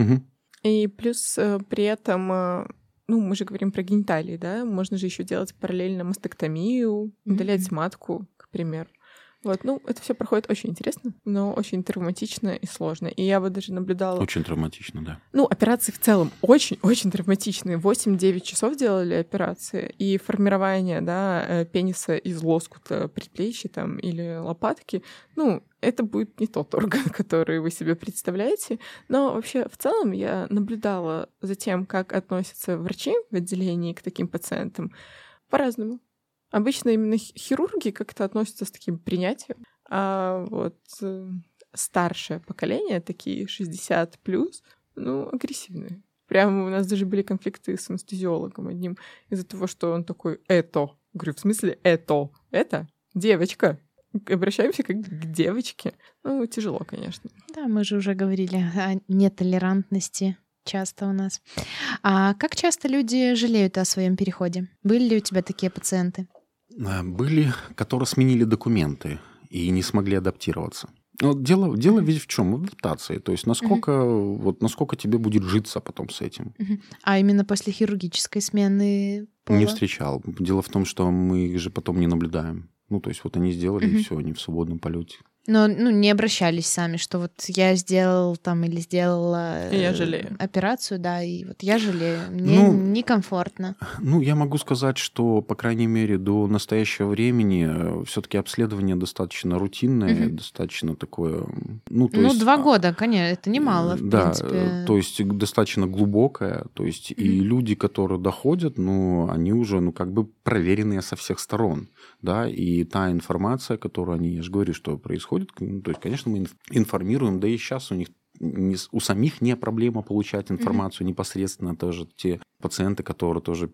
И плюс э, при этом, э, ну, мы же говорим про гениталии, да, можно же еще делать параллельно мастектомию, удалять матку, к примеру. Вот, ну, это все проходит очень интересно, но очень травматично и сложно. И я вот даже наблюдала... Очень травматично, да. Ну, операции в целом очень-очень травматичные. 8-9 часов делали операции. И формирование, да, э, пениса из лоскута предплечья там или лопатки, ну, это будет не тот [laughs] орган, который вы себе представляете. Но вообще, в целом, я наблюдала за тем, как относятся врачи в отделении к таким пациентам по-разному. Обычно именно хи- хирурги как-то относятся с таким принятием, а вот э, старшее поколение, такие 60 плюс, ну, агрессивные. Прямо у нас даже были конфликты с анестезиологом одним из-за того, что он такой «это». Говорю, в смысле «это»? Это девочка. Обращаемся как к девочке. Ну, тяжело, конечно. Да, мы же уже говорили о нетолерантности часто у нас. А как часто люди жалеют о своем переходе? Были ли у тебя такие пациенты? А, Были, которые сменили документы и не смогли адаптироваться. Вот дело, дело ведь в чем? В адаптации. То есть насколько, вот насколько тебе будет житься потом с этим. А именно после хирургической смены пола? Не встречал. Дело в том, что мы их же потом не наблюдаем. Ну, то есть вот они сделали, Мгм. и все, они в свободном полете. Но ну, не обращались сами, что вот я сделал там или сделала И я э, жалею. операцию, да, и вот я жалею. Мне Ну, некомфортно. Ну, я могу сказать, что, по крайней мере, до настоящего времени все-таки обследование достаточно рутинное, Мгм. достаточно такое... Ну, то ну, есть, два а, года, конечно, это немало, в да, принципе. э, то есть достаточно глубокое. То есть и Мгм. люди, которые доходят, ну, они уже, ну, как бы проверенные со всех сторон, да, и та информация, которую они, я же говорю, что происходит, ну, то есть, конечно, мы инф- информируем, да и сейчас у них у самих не проблема получать информацию непосредственно тоже те пациенты, которые тоже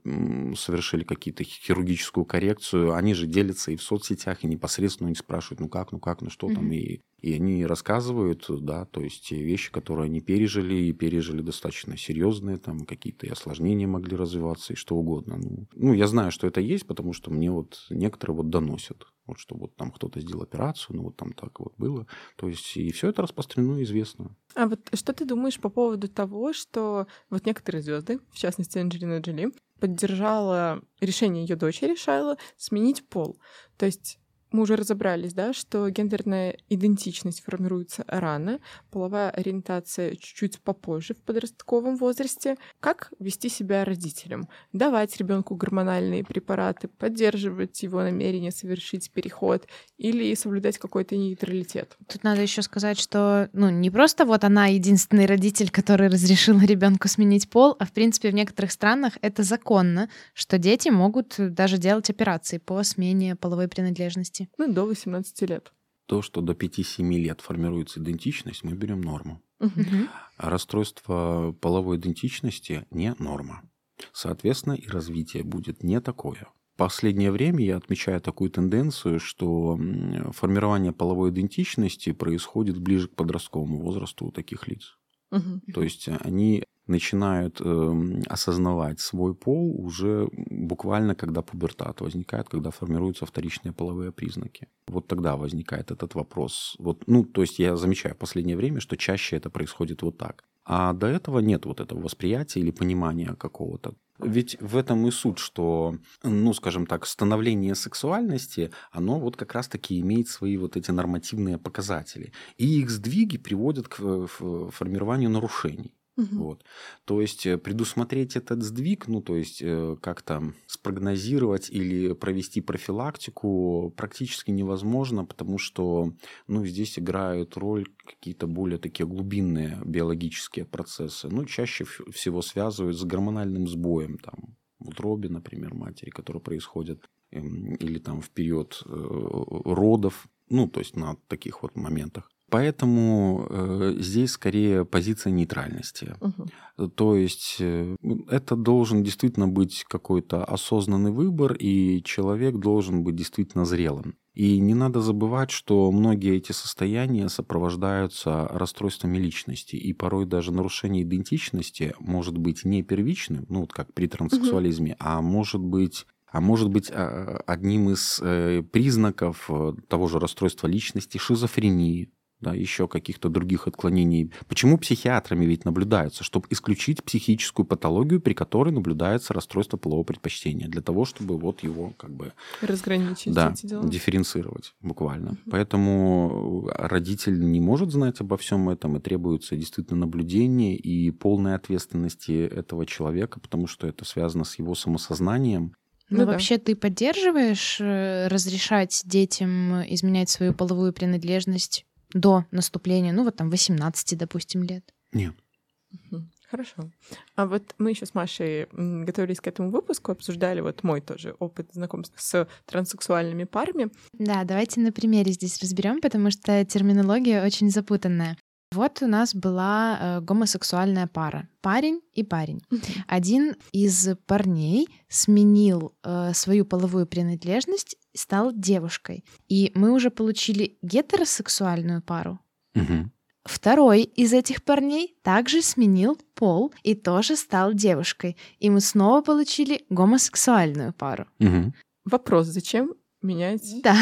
совершили какие-то хирургическую коррекцию, они же делятся и в соцсетях, и непосредственно они спрашивают, ну как, ну как, ну что там, Мгм. и, и они рассказывают, да, то есть те вещи, которые они пережили, и пережили достаточно серьезные, там какие-то и осложнения могли развиваться, и что угодно. Ну, ну, я знаю, что это есть, потому что мне вот некоторые вот доносят, вот что вот там кто-то сделал операцию, ну вот там так вот было. То есть и все это распространено и известно. А вот что ты думаешь по поводу того, что вот некоторые звезды, в частности Анджелина Джоли, поддержала решение ее дочери Шайла сменить пол. То есть мы уже разобрались, да, что гендерная идентичность формируется рано, половая ориентация чуть-чуть попозже в подростковом возрасте. Как вести себя родителям? Давать ребенку гормональные препараты, поддерживать его намерение совершить переход или соблюдать какой-то нейтралитет? Тут надо еще сказать, что ну не просто вот она единственный родитель, который разрешил ребенку сменить пол, а в принципе в некоторых странах это законно, что дети могут даже делать операции по смене половой принадлежности. Ну, до 18 лет. То, что до 5-7 лет формируется идентичность, мы берем норму. А расстройство половой идентичности не норма. Соответственно, и развитие будет не такое. В последнее время я отмечаю такую тенденцию, что формирование половой идентичности происходит ближе к подростковому возрасту у таких лиц. То есть они начинают э, осознавать свой пол уже буквально, когда пубертат возникает, когда формируются вторичные половые признаки. Вот тогда возникает этот вопрос. Вот, ну, то есть я замечаю в последнее время, что чаще это происходит вот так. А до этого нет вот этого восприятия или понимания какого-то. Ведь в этом и суть, что, ну, скажем так, становление сексуальности, оно вот как раз-таки имеет свои вот эти нормативные показатели. И их сдвиги приводят к э, формированию нарушений. Угу. Вот. То есть э, предусмотреть этот сдвиг, ну то есть э, как-то спрогнозировать или провести профилактику практически невозможно, потому что ну, здесь играют роль какие-то более такие глубинные биологические процессы. Ну, чаще всего связывают с гормональным сбоем там, в утробе, например, матери, который происходит, эм, или там в период э, родов, ну, то есть на таких вот моментах. Поэтому э, здесь скорее позиция нейтральности. Угу. То есть э, это должен действительно быть какой-то осознанный выбор, и человек должен быть действительно зрелым. И не надо забывать, что многие эти состояния сопровождаются расстройствами личности, и порой даже нарушение идентичности может быть не первичным, ну вот как при транссексуализме, угу. а может быть а может быть а, одним из э, признаков э, того же расстройства личности шизофрении, да, еще каких-то других отклонений. Почему психиатрами ведь наблюдаются? Чтобы исключить психическую патологию, при которой наблюдается расстройство полового предпочтения, для того, чтобы вот его как бы... Разграничить да, эти дела. дифференцировать буквально. Угу. Поэтому родитель не может знать обо всем этом, и требуется действительно наблюдение и полная ответственности этого человека, потому что это связано с его самосознанием, ну, ну да. вообще ты поддерживаешь э, разрешать детям изменять свою половую принадлежность до наступления, ну вот там 18, допустим, лет? Нет. Хорошо. А вот мы еще с Машей готовились к этому выпуску, обсуждали вот мой тоже опыт знакомства с транссексуальными парами. Да, давайте на примере здесь разберем, потому что терминология очень запутанная. Вот у нас была э, гомосексуальная пара, парень и парень. Один из парней сменил э, свою половую принадлежность, стал девушкой, и мы уже получили гетеросексуальную пару. Второй из этих парней также сменил пол и тоже стал девушкой, и мы снова получили гомосексуальную пару. Вопрос: зачем менять. Да.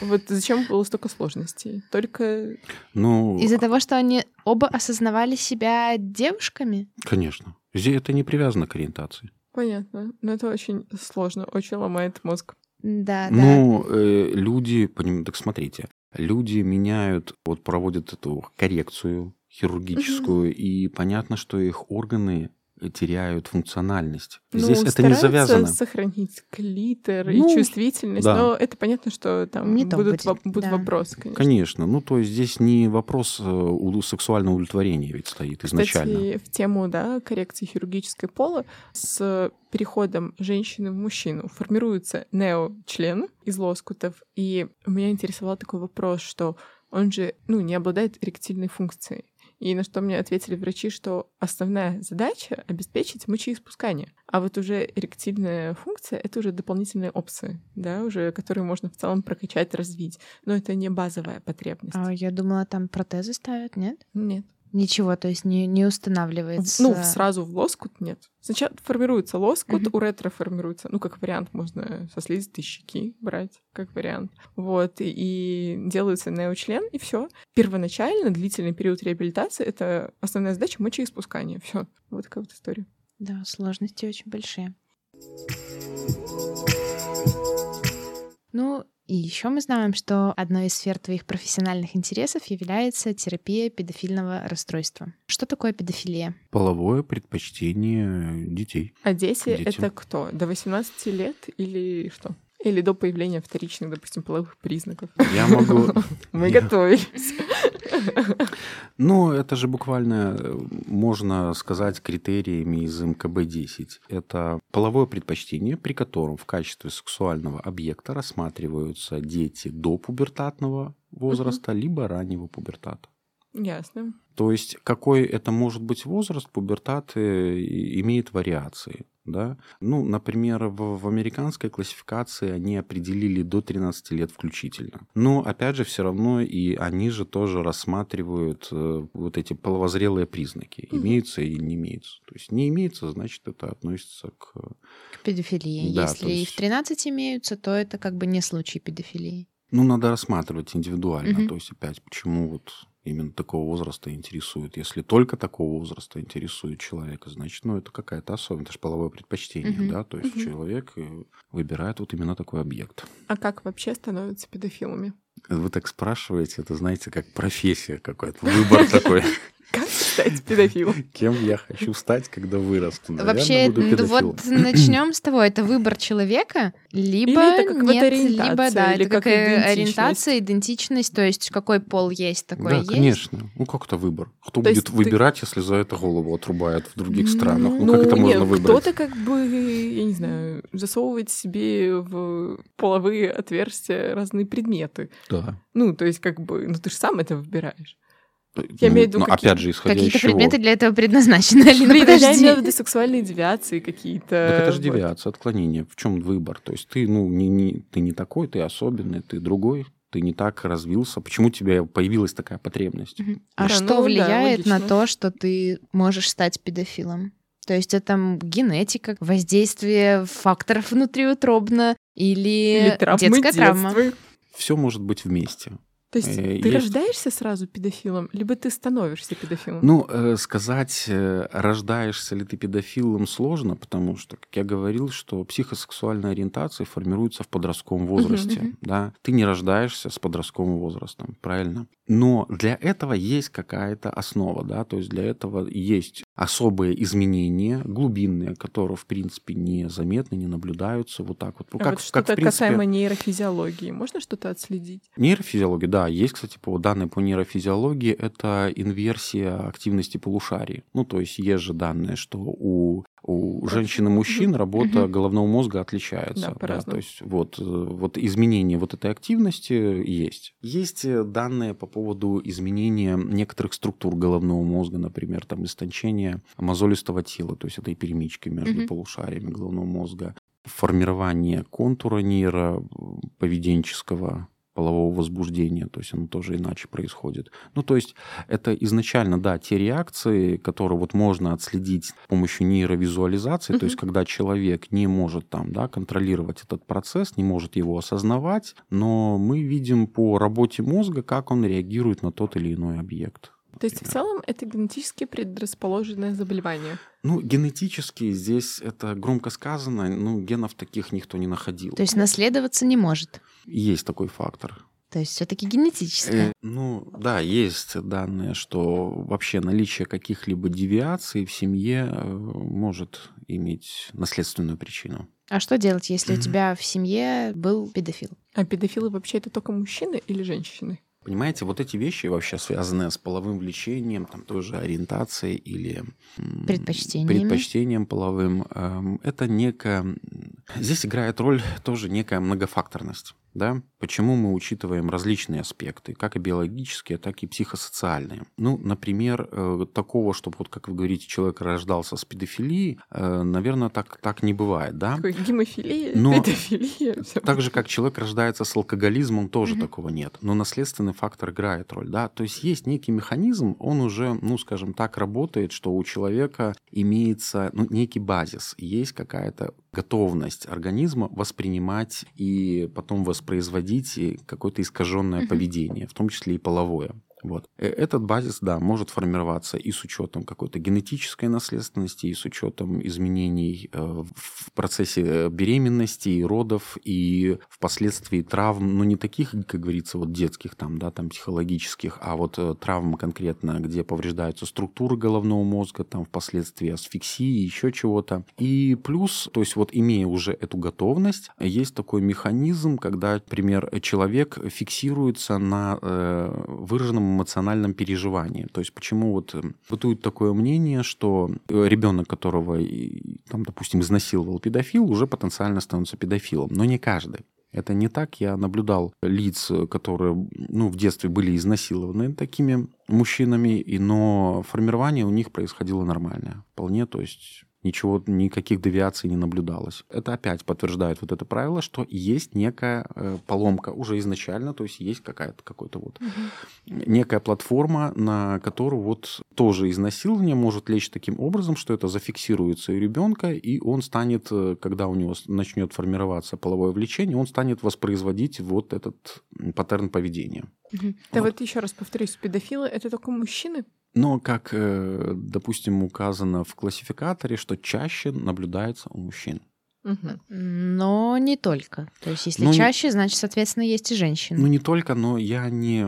Вот зачем было столько сложностей? Только... Ну... Из-за того, что они оба осознавали себя девушками? Конечно. Здесь это не привязано к ориентации. Понятно. Но это очень сложно, очень ломает мозг. Да, ну, да. Э, люди, поним... так смотрите, люди меняют, вот проводят эту коррекцию хирургическую, угу. и понятно, что их органы теряют функциональность. Ну, Здесь это не завязано. сохранить клитор ну, и чувствительность, да. но это понятно, что там не будут, во- будут да. вопросы, конечно. Конечно. Ну, то есть здесь не вопрос э, сексуального удовлетворения ведь стоит Кстати, изначально. в тему да, коррекции хирургической пола с переходом женщины в мужчину формируется неочлен из лоскутов, и меня интересовал такой вопрос, что он же ну, не обладает эректильной функцией. И на что мне ответили врачи, что основная задача — обеспечить мочеиспускание. А вот уже эректильная функция — это уже дополнительные опции, да, уже которые можно в целом прокачать, развить. Но это не базовая потребность. А я думала, там протезы ставят, нет? Нет. Ничего, то есть не, не устанавливается. Ну, сразу в лоскут нет. Сначала формируется лоскут, uh-huh. у ретро формируется. Ну, как вариант, можно со слизистой щеки брать, как вариант. Вот, и, и делается неочлен, и все. Первоначально длительный период реабилитации — это основная задача мочеиспускания. Все. Вот такая вот история. Да, сложности очень большие. И еще мы знаем, что одной из сфер твоих профессиональных интересов является терапия педофильного расстройства. Что такое педофилия? Половое предпочтение детей. А дети это кто? До 18 лет или что? Или до появления вторичных, допустим, половых признаков. Я могу... [laughs] Мы готовились. [laughs] Ну, это же буквально, э, можно сказать, критериями из МКБ-10. Это половое предпочтение, при котором в качестве сексуального объекта рассматриваются дети до пубертатного возраста, либо раннего пубертата. Ясно. То есть какой это может быть возраст, пубертат э, имеет вариации. Да? Ну, например, в, в американской классификации они определили до 13 лет включительно. Но, опять же, все равно и они же тоже рассматривают э, вот эти половозрелые признаки. Имеются или не имеются. То есть не имеется, значит, это относится к... К педофилии. Да, Если есть- и в 13 имеются, то это как бы не случай педофилии. Ну, надо рассматривать индивидуально. Мгм. То есть, опять, почему вот именно такого возраста интересует. Если только такого возраста интересует человека, значит, ну, это какая-то особенность, это же половое предпочтение, Мгм. да, то есть Мгм. человек э, выбирает вот именно такой объект. А как вообще становятся педофилами? Вы так спрашиваете, это, знаете, как профессия какой-то, выбор такой. [laughs] Как стать педофилом? Кем я хочу стать, когда вырасту? Наверное, Вообще, буду вот начнем с того, это выбор человека, либо Или это как нет, ориентация, либо да, или это как как идентичность. ориентация, идентичность, то есть какой пол есть, такой Да, есть. конечно. Ну, как это выбор? Кто То будет ты- выбирать, если за это голову отрубают в других странах? Ну, Ну, как это можно нет, выбрать? Кто-то как бы, я не знаю, засовывает себе в половые отверстия разные предметы. Да. Ну, то есть как бы, ну ты же сам это выбираешь. Я Ну, имею в виду, ну, какие- опять же, исходя Какие-то из чего? предметы для этого предназначены, Алина, Блин, я подожди. имею в виду сексуальные девиации какие-то. Так это же девиация, отклонение. В чем выбор? То есть ты, ну, не, не, ты не такой, ты особенный, ты другой, ты не так развился. Почему у тебя появилась такая потребность? Мгм. А Да, что ну да, влияет на логично. то, что ты можешь стать педофилом? То есть это м, генетика, воздействие факторов внутриутробно или, Или травмы детская травма? Все может быть вместе. То есть Э, ты есть- рождаешься сразу педофилом, либо ты становишься педофилом? Ну, э, сказать, э, рождаешься ли ты педофилом, сложно, потому что, как я говорил, что психосексуальная ориентация формируется в подростковом возрасте. мгм. Да? Ты не рождаешься с подростковым возрастом, правильно? Но для этого есть какая-то основа, да, то есть для этого есть особые изменения, глубинные, которые, в принципе, не заметны, не наблюдаются вот так вот. Ну, А как, вот как, что-то в принципе, касаемо нейрофизиологии, можно что-то отследить? Нейрофизиология, да, есть, кстати, по данные по нейрофизиологии, это инверсия активности полушарий. Ну, то есть есть же данные, что у, у женщин и мужчин работа головного мозга отличается. Да, то по-разному. есть вот, э, вот изменение вот этой активности есть. Есть э, данные по поводу изменения некоторых структур головного мозга, например, там истончение мозолистого тела, то есть этой перемички между полушариями головного мозга, формирование контура нейроповеденческого полового возбуждения, то есть оно тоже иначе происходит. Ну, то есть это изначально, да, те реакции, которые вот можно отследить с помощью нейровизуализации, то есть когда человек не может там, да, контролировать этот процесс, не может его осознавать, но мы видим по работе мозга, как он реагирует на тот или иной объект. То есть в целом это генетически предрасположенное заболевание. Ну, генетически здесь это громко сказано, ну, генов таких никто не находил. То есть наследоваться не может. Есть такой фактор. То есть все-таки генетическое. Э, ну, да, есть данные, что вообще наличие каких-либо девиаций в семье э, может иметь наследственную причину. А что делать, если у Мгм. тебя в семье был педофил? А педофилы вообще это только мужчины или женщины? Понимаете, вот эти вещи вообще связанные с половым влечением, там тоже ориентацией или предпочтением половым, эм, это некая... Здесь играет роль тоже некая многофакторность. Да? Почему мы учитываем различные аспекты, как и биологические, так и психосоциальные. Ну, например, э, такого, чтобы, вот как вы говорите, человек рождался с педофилией, э, наверное, так, так не бывает, да? Такой гемофилия, Но педофилия. всё. Так же, как человек рождается с алкоголизмом, тоже такого нет. Но наследственный фактор играет роль, да. То есть есть некий механизм, он уже, ну, скажем так, работает, что у человека имеется ну, некий базис, есть какая-то готовность организма воспринимать и потом воспроизводить какое-то искаженное поведение, в том числе и половое. Вот. Э, Этот базис, да, может формироваться и с учетом какой-то генетической наследственности, и с учетом изменений э, в процессе э, беременности и родов, и впоследствии травм, ну не таких, как говорится, вот детских там, да, там психологических, а вот травм конкретно, где повреждаются структуры головного мозга, там впоследствии асфиксии, еще чего-то. И плюс, то есть вот имея уже эту готовность, есть такой механизм, когда, например, человек фиксируется на э, выраженном эмоциональном переживании. То есть почему вот э, бытует такое мнение, что ребенок, которого, там, допустим, изнасиловал педофил, уже потенциально становится педофилом. Но не каждый. Это не так. Я наблюдал лиц, которые ну, в детстве были изнасилованы такими мужчинами, и, но формирование у них происходило нормальное. Вполне, то есть ничего, никаких девиаций не наблюдалось. Это опять подтверждает вот это правило, что есть некая э, поломка уже изначально, то есть есть какая-то какой-то вот угу. некая платформа, на которую вот тоже изнасилование может лечь таким образом, что это зафиксируется у ребенка, и он станет, э, когда у него начнет формироваться половое влечение, он станет воспроизводить вот этот паттерн поведения. Угу. Да вот. вот еще раз повторюсь, педофилы это только мужчины? Но, как, э, допустим, указано в классификаторе, что чаще наблюдается у мужчин. Но не только. То есть, если ну, чаще, значит, соответственно, есть и женщины. Ну, не только, но я не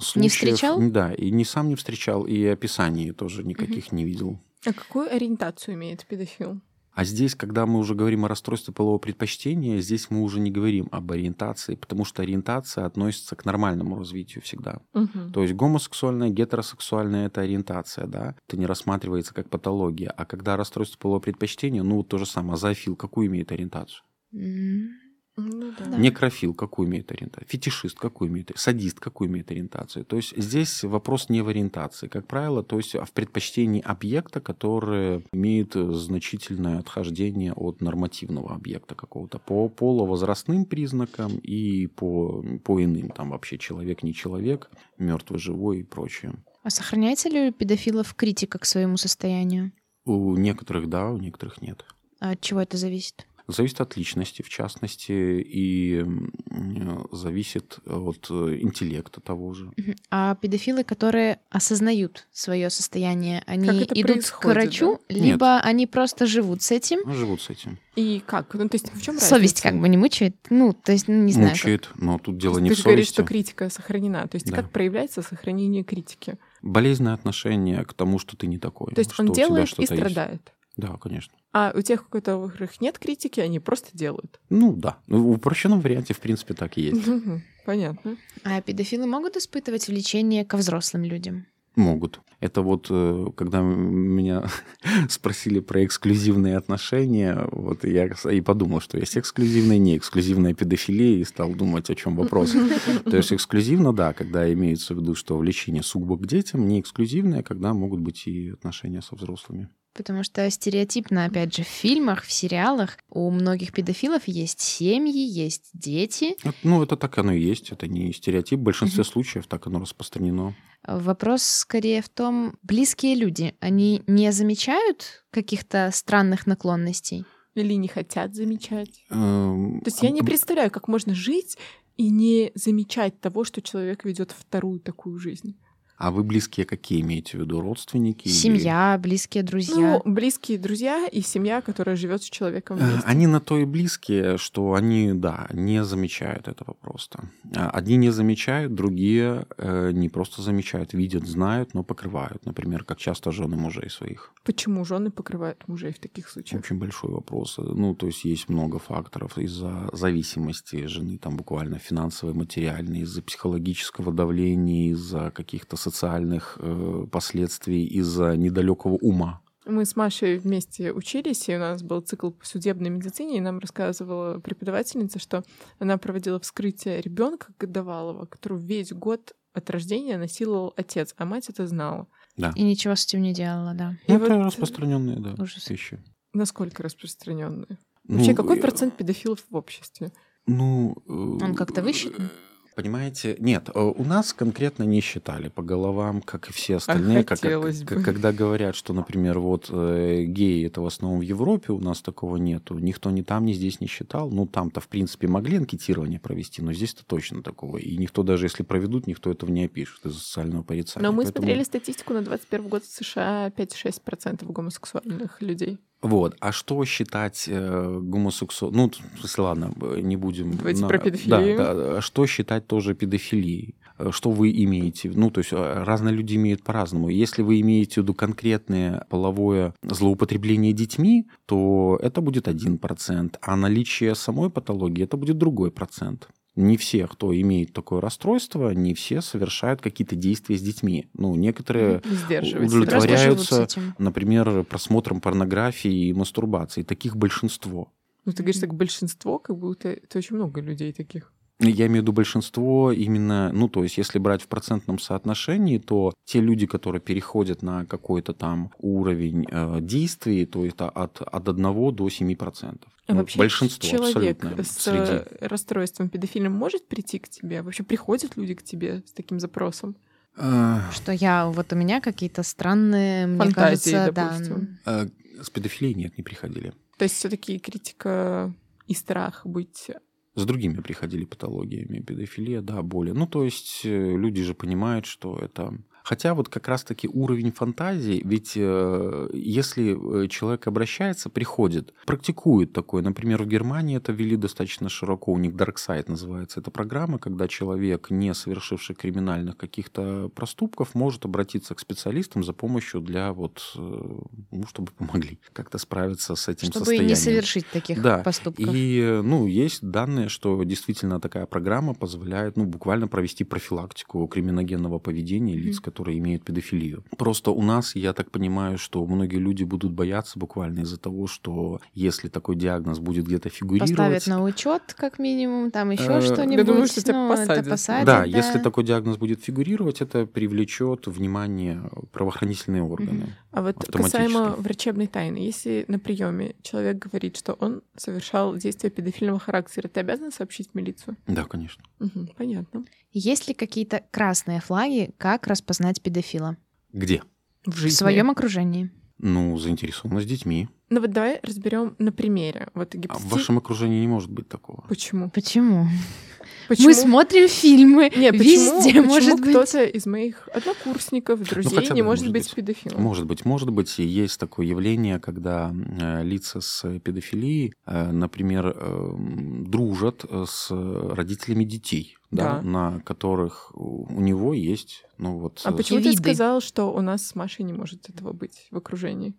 случаев, Не встречал? Да, и не сам не встречал, и описаний тоже никаких угу. не видел. А какую ориентацию имеет педофил? А здесь, когда мы уже говорим о расстройстве полового предпочтения, здесь мы уже не говорим об ориентации, потому что ориентация относится к нормальному развитию всегда. Угу. То есть гомосексуальная, гетеросексуальная это ориентация, да, это не рассматривается как патология. А когда расстройство полового предпочтения, ну то же самое, зоофил какую имеет ориентацию? Ну, да. Некрофил какую имеет ориентацию? Фетишист какую имеет? Садист какую имеет ориентацию? То есть здесь вопрос не в ориентации, как правило, то есть а в предпочтении объекта, который имеет значительное отхождение от нормативного объекта какого-то по половозрастным признакам и по, по иным, там вообще человек, не человек, мертвый, живой и прочее. А сохраняется ли у педофилов критика к своему состоянию? У некоторых да, у некоторых нет. А от чего это зависит? Зависит от личности, в частности, и зависит от э, интеллекта того же. А педофилы, которые осознают свое состояние, они идут к врачу, да? либо Нет. они просто живут с этим? Ну, живут с этим. И как? Ну, то есть в чем разница? Совесть как бы не мучает? Ну, то есть, не знаю. Мучает, как. но тут дело не ты в совести. Ты говоришь, что критика сохранена. То есть да. как проявляется сохранение критики? Болезненное отношение к тому, что ты не такой. То есть он делает и страдает? Есть. Да, конечно. А у тех, у которых нет критики, они просто делают. Ну да. Ну, в упрощенном варианте, в принципе, так и есть. Понятно. А педофилы могут испытывать влечение ко взрослым людям? Могут. Это вот э, когда меня [laughs] спросили про эксклюзивные отношения, вот я и подумал, что есть эксклюзивная, не эксклюзивная педофилия, и стал думать, о чем вопрос. То есть эксклюзивно, да, когда имеется в виду, что влечение сугубо к детям, не эксклюзивное, когда могут быть и отношения со взрослыми. Потому что стереотипно, опять же, в фильмах, в сериалах у многих педофилов есть семьи, есть дети. Ну, это так оно и есть. Это не стереотип. В большинстве угу. случаев так оно распространено. Вопрос скорее в том, близкие люди, они не замечают каких-то странных наклонностей? Или не хотят замечать? Эм, То есть я не представляю, как можно жить и не замечать того, что человек ведет вторую такую жизнь. А вы близкие какие имеете в виду? Родственники? Семья, или... близкие друзья. Ну, близкие друзья и семья, которая живет с человеком э, вместе. Они на то и близкие, что они, да, не замечают этого просто. А, одни не замечают, другие э, не просто замечают, видят, знают, но покрывают. Например, как часто жены мужей своих. Почему жены покрывают мужей в таких случаях? Очень большой вопрос. Ну, то есть есть много факторов из-за зависимости жены, там буквально финансовой, материальной, из-за психологического давления, из-за каких-то социальных э, последствий из-за недалекого ума. Мы с Машей вместе учились, и у нас был цикл по судебной медицине, и нам рассказывала преподавательница, что она проводила вскрытие ребенка годовалого, которого весь год от рождения насиловал отец, а мать это знала. Да. И ничего с этим не делала, да. И это вот... распространенные, да, Ужас. вещи. Насколько распространенные? Ну, Вообще, какой процент педофилов в обществе? Ну, он как-то высчитан? Понимаете, нет, э, у нас конкретно не считали по головам, как и все остальные. А как, как, когда говорят, что, например, вот э, геи это в основном в Европе, у нас такого нету. Никто ни там, ни здесь не считал. Ну, там-то, в принципе, могли анкетирование провести, но здесь-то точно такого. И никто, даже если проведут, никто этого не опишет из-за социального порицания. Но мы Поэтому... смотрели статистику на 21 год в США 5-6% гомосексуальных людей. Вот. А что считать э, гомосексуал... Ну, в смысле, ладно, не будем... Давайте на... про педофилию. Да, да. Что считать тоже педофилией? Э, что вы имеете? Ну, то есть э, разные люди имеют по-разному. Если вы имеете в виду конкретное половое злоупотребление детьми, то это будет 1%, а наличие самой патологии это будет другой процент не все, кто имеет такое расстройство, не все совершают какие-то действия с детьми. Ну, некоторые удовлетворяются, например, просмотром порнографии и мастурбации. Таких большинство. Ну, ты говоришь, так большинство, как будто это очень много людей таких. Я имею в виду большинство именно, ну, то есть, если брать в процентном соотношении, то те люди, которые переходят на какой-то там уровень э, действий, то это от, от 1 до 7%. А ну, вообще большинство человек абсолютно с среди. э, расстройством педофильным может прийти к тебе? Вообще приходят люди к тебе с таким запросом? Э, Что я, вот у меня какие-то странные, мне Фантазии, кажется, да. допустим. э, с педофилией нет, не приходили. То есть все таки критика и страх быть... С другими приходили патологиями, педофилия, да, боли. Ну, то есть э, люди же понимают, что это... Хотя вот как раз-таки уровень фантазии, ведь э, если э, человек обращается, приходит, практикует такое. Например, в Германии это ввели достаточно широко, у них Dark Side называется эта программа, когда человек, не совершивший криминальных каких-то проступков, может обратиться к специалистам за помощью для вот, э, ну, чтобы помогли как-то справиться с этим Чтобы состоянием. не совершить таких Да, поступков. И, ну, есть данные, что действительно такая программа позволяет, ну, буквально провести профилактику криминогенного поведения лиц, Мгм. Которые имеют педофилию. Просто у нас, я так понимаю, что многие люди будут бояться буквально из-за того, что если такой диагноз будет где-то фигурировать... Поставят на учет, как минимум, там еще Э, что-нибудь. Я думаю, что тебя ну, это посадят. да, если такой диагноз будет фигурировать, это привлечет внимание правоохранительные органы. А вот касаемо врачебной тайны, если на приеме человек говорит, что он совершал действия педофильного характера, ты обязан сообщить в милицию? Да, конечно. Понятно. Есть ли какие-то красные флаги, как распознать педофила Где? В в жизни. своем окружении? Ну, заинтересованность детьми. Ну вот давай разберем на примере. Вот А в вашем окружении не может быть такого. Почему? Почему? Почему? Мы смотрим фильмы. Не, почему, Везде почему может быть. кто-то из моих однокурсников, друзей хотя не бы, может может быть быть. педофилом? Может быть, может быть, и есть такое явление, когда э, лица с педофилией, э, например, э, дружат с родителями детей, да, Да. на которых у него есть, ну вот. А э, почему ты виды. сказал, что у нас с Машей не может этого быть в окружении?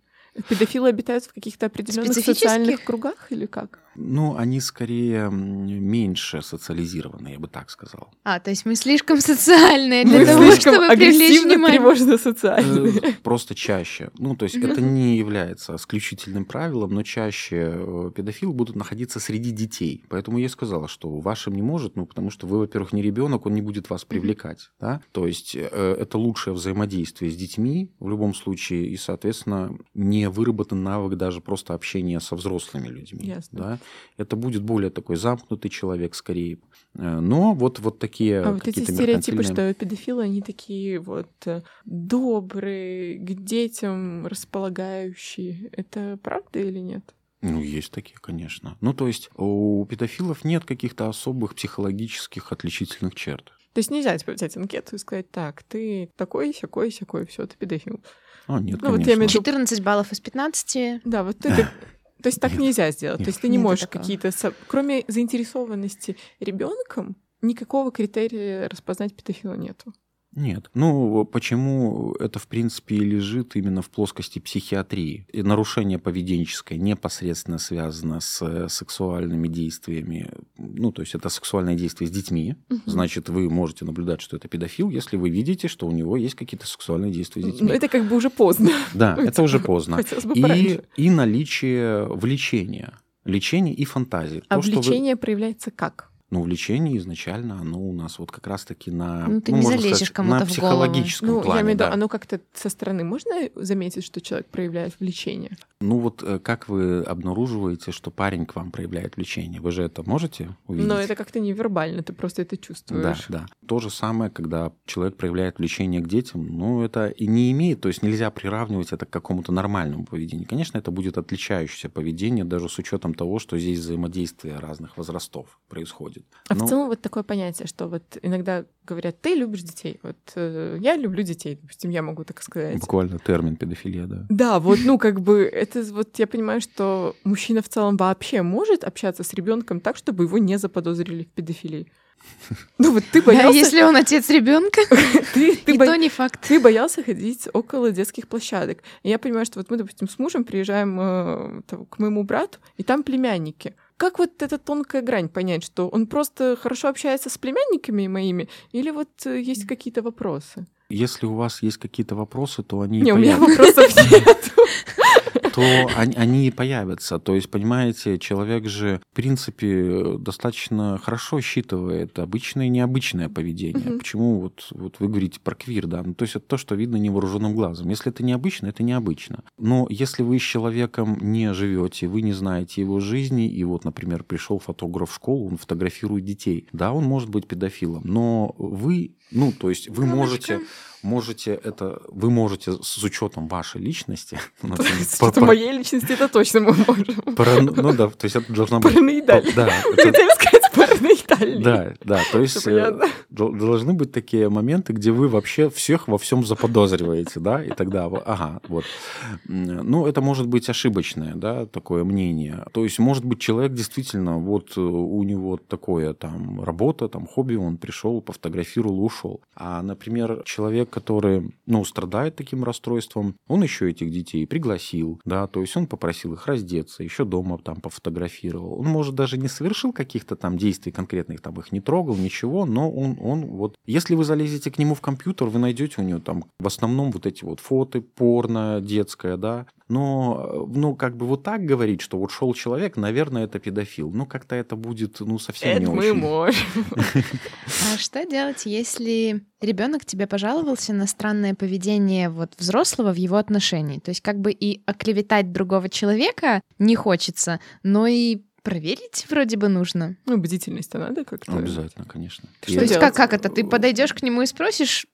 Педофилы обитают в каких-то определенных Специфических? социальных кругах или как? Ну, они скорее меньше социализированы, я бы так сказал. А, то есть мы слишком социальные для Мы того, слишком чтобы привлечь внимание. тревожно социальные. Э, Просто чаще. Ну, то есть это не является исключительным правилом, но чаще э, педофилы будут находиться среди детей. Поэтому я и сказала, что вашим не может, ну, потому что вы, во-первых, не ребенок, он не будет вас привлекать. Да? То есть э, это лучшее взаимодействие с детьми в любом случае, и, соответственно, не выработан навык даже просто общения со взрослыми людьми. Ясно. Да? Это будет более такой замкнутый человек скорее. Э, Но вот, вот такие А вот эти стереотипы, что педофилы, они такие вот э, добрые, к детям располагающие, это правда или нет? Ну, есть такие, конечно. Ну, то есть у педофилов нет каких-то особых психологических отличительных черт. То есть нельзя типа, взять анкету и сказать, так, ты такой, сякой, сякой, все, ты педофил. А, нет, Ну, вот я имею в виду- 14 баллов из 15. Да, вот так- То есть так Нет. нельзя сделать. То есть ты не Нет можешь такого. какие-то... Кроме заинтересованности ребенком, никакого критерия распознать педофила нету. Нет. Ну, почему это, в принципе, и лежит именно в плоскости психиатрии? И нарушение поведенческое непосредственно связано с сексуальными действиями. Ну, то есть это сексуальное действие с детьми. Мгм. Значит, вы можете наблюдать, что это педофил, если вы видите, что у него есть какие-то сексуальные действия с Ну, детьми. это как бы уже поздно. Да, [laughs] это уже поздно. И, пораньше. и наличие влечения. Лечение и фантазии. А То, что вы- влечение проявляется как? Ну, влечение изначально, оно у нас вот как раз-таки на, Ну, ты не можно залезешь сказать, кому-то на в голову. психологическом Ну, плане. я имею в виду, да. оно как-то со стороны можно заметить, что человек проявляет влечение? Ну вот э, как вы обнаруживаете, что парень к вам проявляет влечение? Вы же это можете увидеть? Но это как-то невербально, ты просто это Да, чувствуешь. да. То же самое, когда человек проявляет влечение к детям, ну, это и не имеет, то есть нельзя приравнивать это к какому-то нормальному поведению. Конечно, это будет отличающееся поведение, даже с учетом того, что здесь взаимодействие разных возрастов происходит. А Ну, в целом вот такое понятие, что вот иногда говорят, ты любишь детей. Вот э, я люблю детей, допустим, я могу так сказать. Буквально термин педофилия, да. Да, вот, ну, как бы, это вот я понимаю, что мужчина в целом вообще может общаться с ребенком так, чтобы его не заподозрили в педофилии. Ну, вот ты боялся, если он отец ребенка, [laughs] ты, ты и бо- то не факт. ты боялся ходить около детских площадок. И я понимаю, что вот мы, допустим, с мужем приезжаем э, там, к моему брату, и там племянники. Как вот эта тонкая грань понять, что он просто хорошо общается с племянниками моими, или вот э, есть какие-то вопросы? Если у вас есть какие-то вопросы, то они Не, у меня вопросов [laughs] нет. То они, они и появятся. То есть, понимаете, человек же, в принципе, достаточно хорошо считывает обычное и необычное поведение. Угу. Почему вот, вот вы говорите про квир, да? Ну, то есть это то, что видно невооруженным глазом. Если это необычно, это необычно. Но если вы с человеком не живете, вы не знаете его жизни, и вот, например, пришел фотограф в школу, он фотографирует детей, да, он может быть педофилом, но вы, ну, то есть вы Мамочка. можете можете это, вы можете с учетом вашей личности, [laughs] с учетом моей личности это точно мы [laughs] можем. Ну да, то есть это должна быть... Параноидальность. Да. Хотели сказать параноидальность. Да, да, то есть э, должны быть такие моменты, где вы вообще всех во всем заподозриваете, да, и тогда, ага, вот. Ну, это может быть ошибочное, да, такое мнение. То есть, может быть, человек действительно, вот э, у него такое там работа, там хобби, он пришел, пофотографировал, ушел. А, например, человек, который, ну, страдает таким расстройством, он еще этих детей пригласил, да, то есть он попросил их раздеться, еще дома там пофотографировал. Он, может, даже не совершил каких-то там действий конкретных, там их не трогал, ничего, но он, он вот... Если вы залезете к нему в компьютер, вы найдете у него там в основном вот эти вот фото, порно детское, да, но, ну, как бы вот так говорить, что вот шел человек, наверное, это педофил. Ну, как-то это будет, ну, совсем это не мы очень. можем. А что делать, если ребенок тебе пожаловался на странное поведение вот взрослого в его отношении? То есть как бы и оклеветать другого человека не хочется, но и проверить вроде бы нужно. Ну, бдительность-то надо как-то. Обязательно, конечно. Что То есть как, как это? Ты подойдешь к нему и спросишь,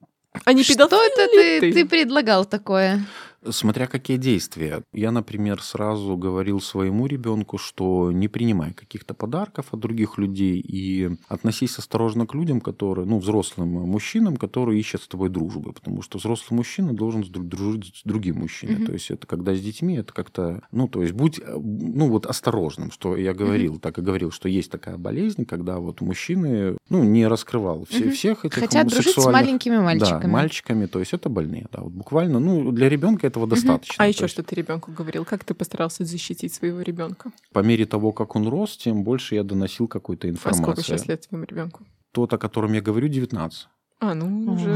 а не что это ты, ты? ты предлагал такое? Смотря какие действия. Я, например, сразу говорил своему ребенку, что не принимай каких-то подарков от других людей и относись осторожно к людям, которые, ну, взрослым мужчинам, которые ищут с тобой дружбы. Потому что взрослый мужчина должен дружить с другим мужчиной. Mm-hmm. То есть это когда с детьми, это как-то, ну, то есть будь, ну, вот осторожным, что я говорил, mm-hmm. так и говорил, что есть такая болезнь, когда вот мужчины, ну, не раскрывал все, mm-hmm. всех этих Хотят дружить с маленькими мальчиками. Да, мальчиками, то есть это больные, да, вот буквально, ну, для ребенка это этого достаточно. А еще есть... что ты ребенку говорил? Как ты постарался защитить своего ребенка? По мере того, как он рос, тем больше я доносил какой-то информации. А сколько сейчас лет твоему ребенку? Тот, о котором я говорю, 19. А, ну уже,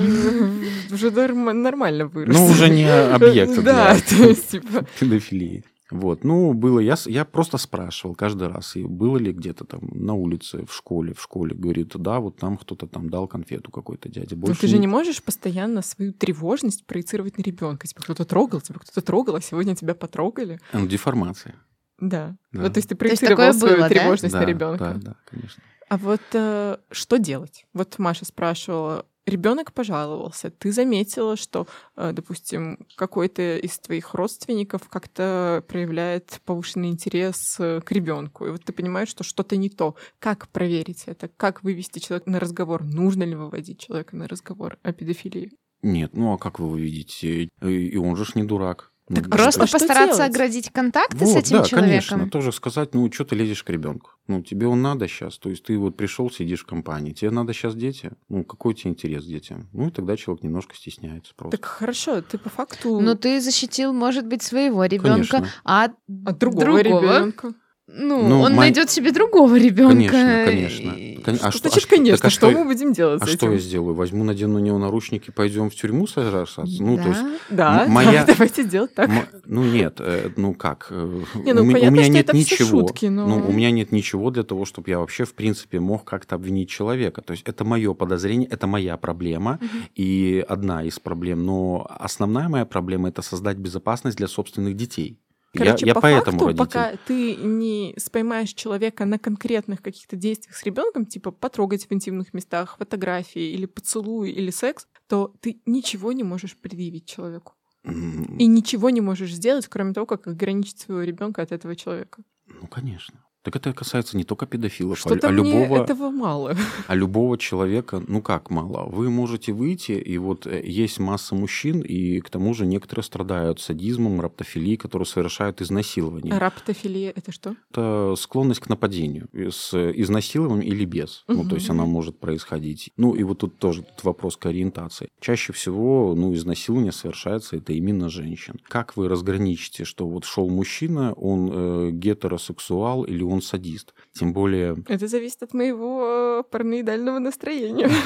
[laughs] уже нормально вырос. Ну, уже не [laughs] объект для [laughs] типа педофилии. Вот, ну, было, я, я просто спрашивал каждый раз, и было ли где-то там на улице, в школе, в школе, говорит, да, вот там кто-то там дал конфету какой-то дяде. Больше Но ты же не можешь постоянно свою тревожность проецировать на ребенка. Тебя кто-то трогал, тебя кто-то трогал, а сегодня тебя потрогали. Ну, деформация. Да. да. Вот, то есть ты проецировал есть свою было, тревожность да? на ребенка. Да, да, конечно. А вот э, что делать? Вот Маша спрашивала, ребенок пожаловался, ты заметила, что, э, допустим, какой-то из твоих родственников как-то проявляет повышенный интерес э, к ребенку, и вот ты понимаешь, что что-то не то. Как проверить это? Как вывести человека на разговор? Нужно ли выводить человека на разговор о педофилии? Нет, ну а как вы увидите? И он же ж не дурак. Так ну, просто что постараться делать? оградить контакты вот, с этим да, человеком. конечно. Тоже сказать, ну, что ты лезешь к ребенку? Ну, тебе он надо сейчас. То есть ты вот пришел, сидишь в компании. Тебе надо сейчас дети. Ну, какой тебе интерес к детям? Ну, и тогда человек немножко стесняется просто. Так хорошо, ты по факту... Ну, ты защитил, может быть, своего ребенка, а от другого, другого ребенка. Ну, ну он мой... найдет себе другого ребенка. Конечно, конечно. А что, значит, конечно? А что, что мы будем делать? А этим? что я сделаю? Возьму, надену на него наручники, пойдем в тюрьму сражаться? Ну, да? то есть, да, моя... давайте сделать так. М... Ну, нет, э, ну как? Э, не, ну, у, понятно, у меня нет ничего. Шутки, но... Ну, у меня нет ничего для того, чтобы я вообще, в принципе, мог как-то обвинить человека. То есть это мое подозрение, это моя проблема угу. и одна из проблем. Но основная моя проблема это создать безопасность для собственных детей. Короче, я, по я поэтому факту, родитель. пока ты не споймаешь человека на конкретных каких-то действиях с ребенком, типа потрогать в интимных местах, фотографии или поцелуй или секс, то ты ничего не можешь предъявить человеку. Mm. И ничего не можешь сделать, кроме того, как ограничить своего ребенка от этого человека. Ну, конечно. Так это касается не только педофилов, а Что-то а, любого, этого мало. А любого человека, ну как мало? Вы можете выйти, и вот э, есть масса мужчин, и к тому же некоторые страдают садизмом, раптофилией, которые совершают изнасилование. А раптофилия это что? Это склонность к нападению с изнасилованием или без. Угу. Ну, то есть она может происходить. Ну и вот тут тоже тут вопрос к ориентации. Чаще всего, ну, изнасилование совершается это именно женщин. Как вы разграничите, что вот шел мужчина, он э, гетеросексуал или он садист. Тем более... Это зависит от моего э, параноидального настроения. [laughs]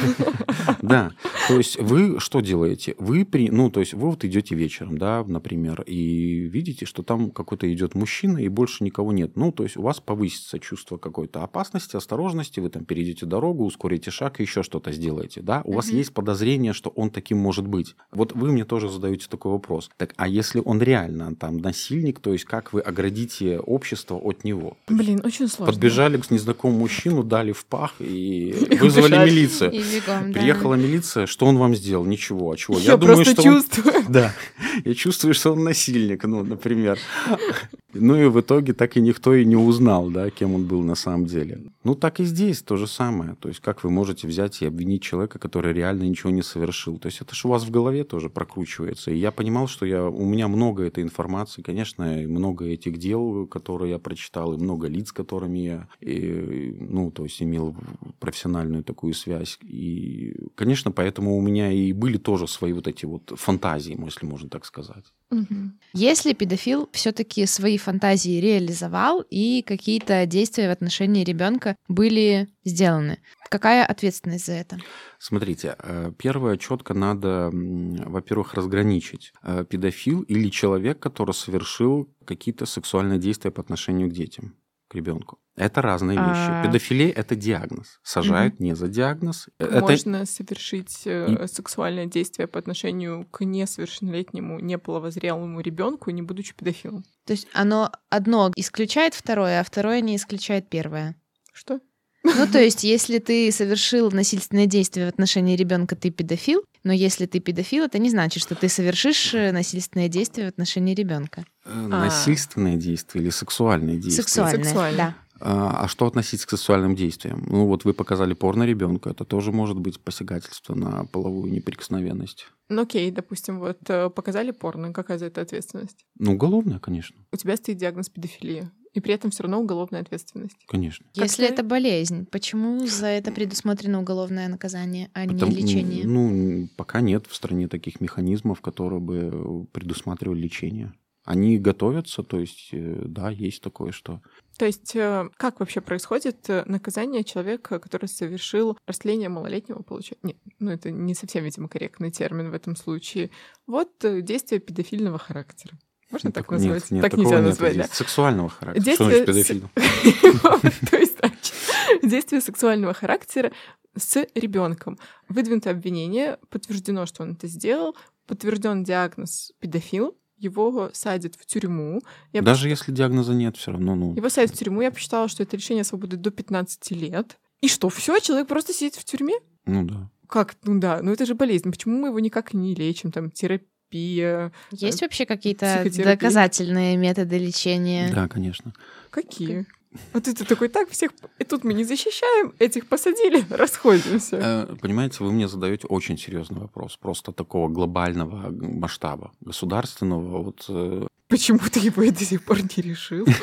Да, то есть вы что делаете? Вы, при, ну, то есть вы вот идете вечером, да, например, и видите, что там какой-то идет мужчина, и больше никого нет. Ну, то есть у вас повысится чувство какой-то опасности, осторожности, вы там перейдете дорогу, ускорите шаг и еще что-то сделаете, да? У вас есть подозрение, что он таким может быть. Вот вы мне тоже задаете такой вопрос. Так, а если он реально там насильник, то есть как вы оградите общество от него? Блин, очень сложно. Подбежали к незнакомому мужчину, дали в пах и [laughs] вызвали милицию. Приехала милиция, что он вам сделал? Ничего. А чего? Я, думаю, что чувствую. Да. [laughs] Я чувствую, что он насильник, ну, например. [laughs] Ну и в итоге так и никто и не узнал, да, кем он был на самом деле. Ну так и здесь то же самое. То есть как вы можете взять и обвинить человека, который реально ничего не совершил? То есть это же у вас в голове тоже прокручивается. И я понимал, что я, у меня много этой информации, конечно, много этих дел, которые я прочитал, и много лиц, с которыми я, и, ну, то есть имел профессиональную такую связь. И, конечно, поэтому у меня и были тоже свои вот эти вот фантазии, если можно так сказать. Если педофил все-таки свои фантазии реализовал и какие-то действия в отношении ребенка были сделаны, какая ответственность за это? Смотрите, э, первое, четко надо, во-первых, разграничить э, педофил или человек, который совершил какие-то сексуальные действия по отношению к детям ребенку. Это разные вещи. А... Педофилия это диагноз. Сажают угу. не за диагноз. Можно это... совершить э, сексуальное действие по отношению к несовершеннолетнему, неполовозрелому ребенку, не будучи педофилом. То есть оно одно исключает второе, а второе не исключает первое. Что? Ну, то есть, если ты совершил насильственное действие в отношении ребенка, ты педофил, но если ты педофил, это не значит, что ты совершишь э, насильственное действие в отношении ребенка. А. Насильственное действие или сексуальное действие? Сексуальное, Сексуальное. да. А, а что относить к сексуальным действиям? Ну вот вы показали порно ребенку, это тоже может быть посягательство на половую неприкосновенность. Ну окей, допустим, вот э, показали порно, какая за это ответственность? Ну уголовная, конечно. У тебя стоит диагноз педофилия и при этом все равно уголовная ответственность. Конечно. Если как это болезнь, почему за это предусмотрено уголовное наказание, а Потому, не лечение? Ну, пока нет в стране таких механизмов, которые бы предусматривали лечение. Они готовятся, то есть, э, да, есть такое, что... То есть, э, как вообще происходит э, наказание человека, который совершил растление малолетнего, получается? Нет, ну это не совсем, видимо, корректный термин в этом случае. Вот действие педофильного характера. Можно так назвать? Нет, нет, так нельзя назвать, да? Сексуального характера. Действие... Что значит [laughs] То есть, действие сексуального характера с ребенком. Выдвинуто обвинение, подтверждено, что он это сделал, подтвержден диагноз педофил, его садят в тюрьму. Я Даже если диагноза нет, все равно, ну. Его садят в тюрьму. Я посчитала, что это лишение свободы до 15 лет. И что, все, человек просто сидит в тюрьме? Ну да. Как? Ну да, ну это же болезнь. Почему мы его никак не лечим? Там терапия терапия. Есть вообще какие-то доказательные методы лечения? Да, конечно. Какие? Вот это такой, так, всех... И тут мы не защищаем, этих посадили, [laughs] расходимся. Э, понимаете, вы мне задаете очень серьезный вопрос, просто такого глобального масштаба, государственного. Вот э, Почему ты его до сих пор не решил? [laughs]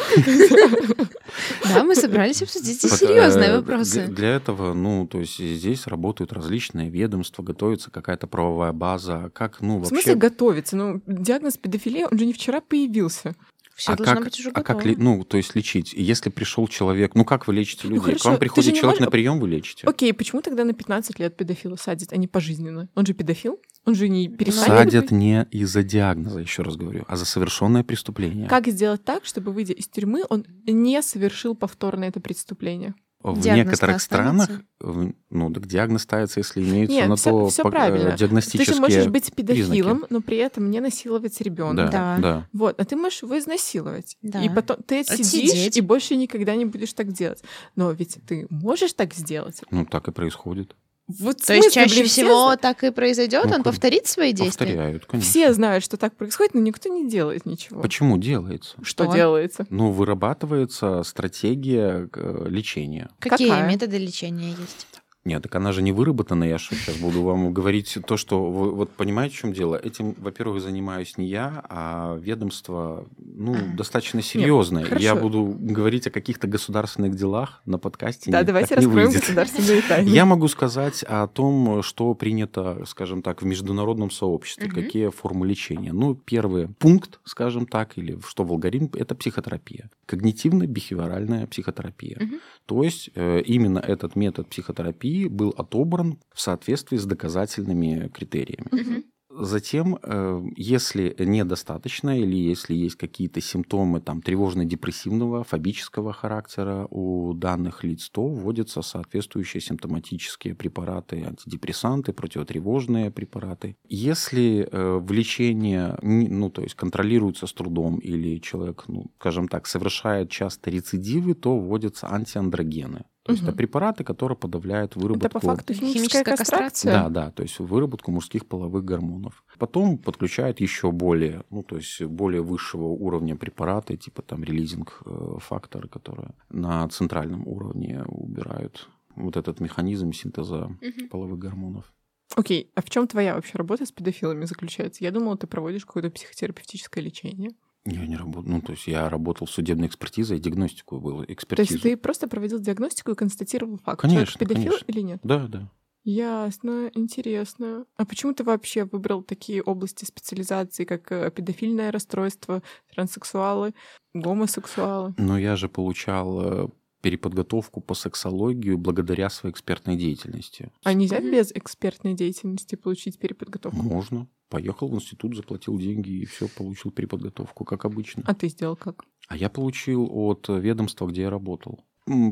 Да, мы собрались обсудить серьезные вопросы. Для этого, ну, то есть здесь работают различные ведомства, готовится какая-то правовая база, как, ну, вообще... В смысле готовится? Ну, диагноз педофилия, он же не вчера появился. Все а как, быть уже а как, ну, то есть лечить? Если пришел человек, ну как вы лечите ну, людей? Ну, хорошо, К вам приходит человек можешь... на прием, вы лечите. Окей, почему тогда на 15 лет педофила садят, а не пожизненно? Он же педофил? Он же не перестанет Садят быть... не из-за диагноза, еще раз говорю, а за совершенное преступление. Как сделать так, чтобы, выйдя из тюрьмы, он не совершил повторно это преступление? В диагноз некоторых странах, ну, так диагноз ставится, если имеются Нет, на все, то все правильно. диагностические Ты же можешь быть педофилом, признаки. но при этом не насиловать ребенка. Да, да. да. Вот, а ты можешь его изнасиловать. Да. И потом ты отсидишь Отсидеть. и больше никогда не будешь так делать. Но ведь ты можешь так сделать. Ну, так и происходит. Вот То есть чаще блин, всего все... так и произойдет, ну, он повторит свои действия. Повторяют, конечно. Все знают, что так происходит, но никто не делает ничего. Почему делается? Что, что? делается? Ну, вырабатывается стратегия э, лечения. Какие Какая? методы лечения есть? Нет, так она же не выработана. Я что сейчас буду вам говорить то, что вы вот понимаете, в чем дело. Этим, во-первых, занимаюсь не я, а ведомство, ну, достаточно серьезное. хорошо. Я буду говорить о каких-то государственных делах на подкасте. Да, Нет, давайте не раскроем выйдет. государственные тайны. Я могу сказать о том, что принято, скажем так, в международном сообществе, Мгм. какие формы лечения. Ну, первый пункт, скажем так, или что в алгоритм, это психотерапия. Когнитивно-бихевиоральная психотерапия. Мгм. То есть э, именно этот метод психотерапии был отобран в соответствии с доказательными критериями. Затем, э, если недостаточно или если есть какие-то симптомы там, тревожно-депрессивного, фобического характера у данных лиц, то вводятся соответствующие симптоматические препараты, антидепрессанты, противотревожные препараты. Если э, в лечении не- ну, то есть контролируется с трудом или человек, ну, скажем так, совершает часто рецидивы, то вводятся антиандрогены. То есть Мгм. это препараты, которые подавляют выработку... Это по факту химическая, Химическая кастрация? Да, да, то есть выработку мужских половых гормонов. Потом подключают еще более, ну то есть более высшего уровня препараты, типа там релизинг э, факторы, которые на центральном уровне убирают вот этот механизм синтеза Мгм. половых гормонов. Окей, а в чем твоя вообще работа с педофилами заключается? Я думала, ты проводишь какое-то психотерапевтическое лечение. Я не работал, ну то есть я работал судебной экспертизе, и диагностику был, То экспертизу. есть ты просто проводил диагностику и констатировал факт, Конечно, человек педофил конечно. или нет? Да, да. Ясно, интересно. А почему ты вообще выбрал такие области специализации, как э, педофильное расстройство, транссексуалы, гомосексуалы? Но я же получал э, переподготовку по сексологии благодаря своей экспертной деятельности. А нельзя без экспертной деятельности получить переподготовку? Можно. Поехал в институт, заплатил деньги и все, получил переподготовку, как обычно. А ты сделал как? А я получил от ведомства, где я работал.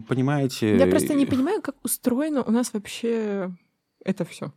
Понимаете... Я просто не понимаю, как устроено у нас вообще это все.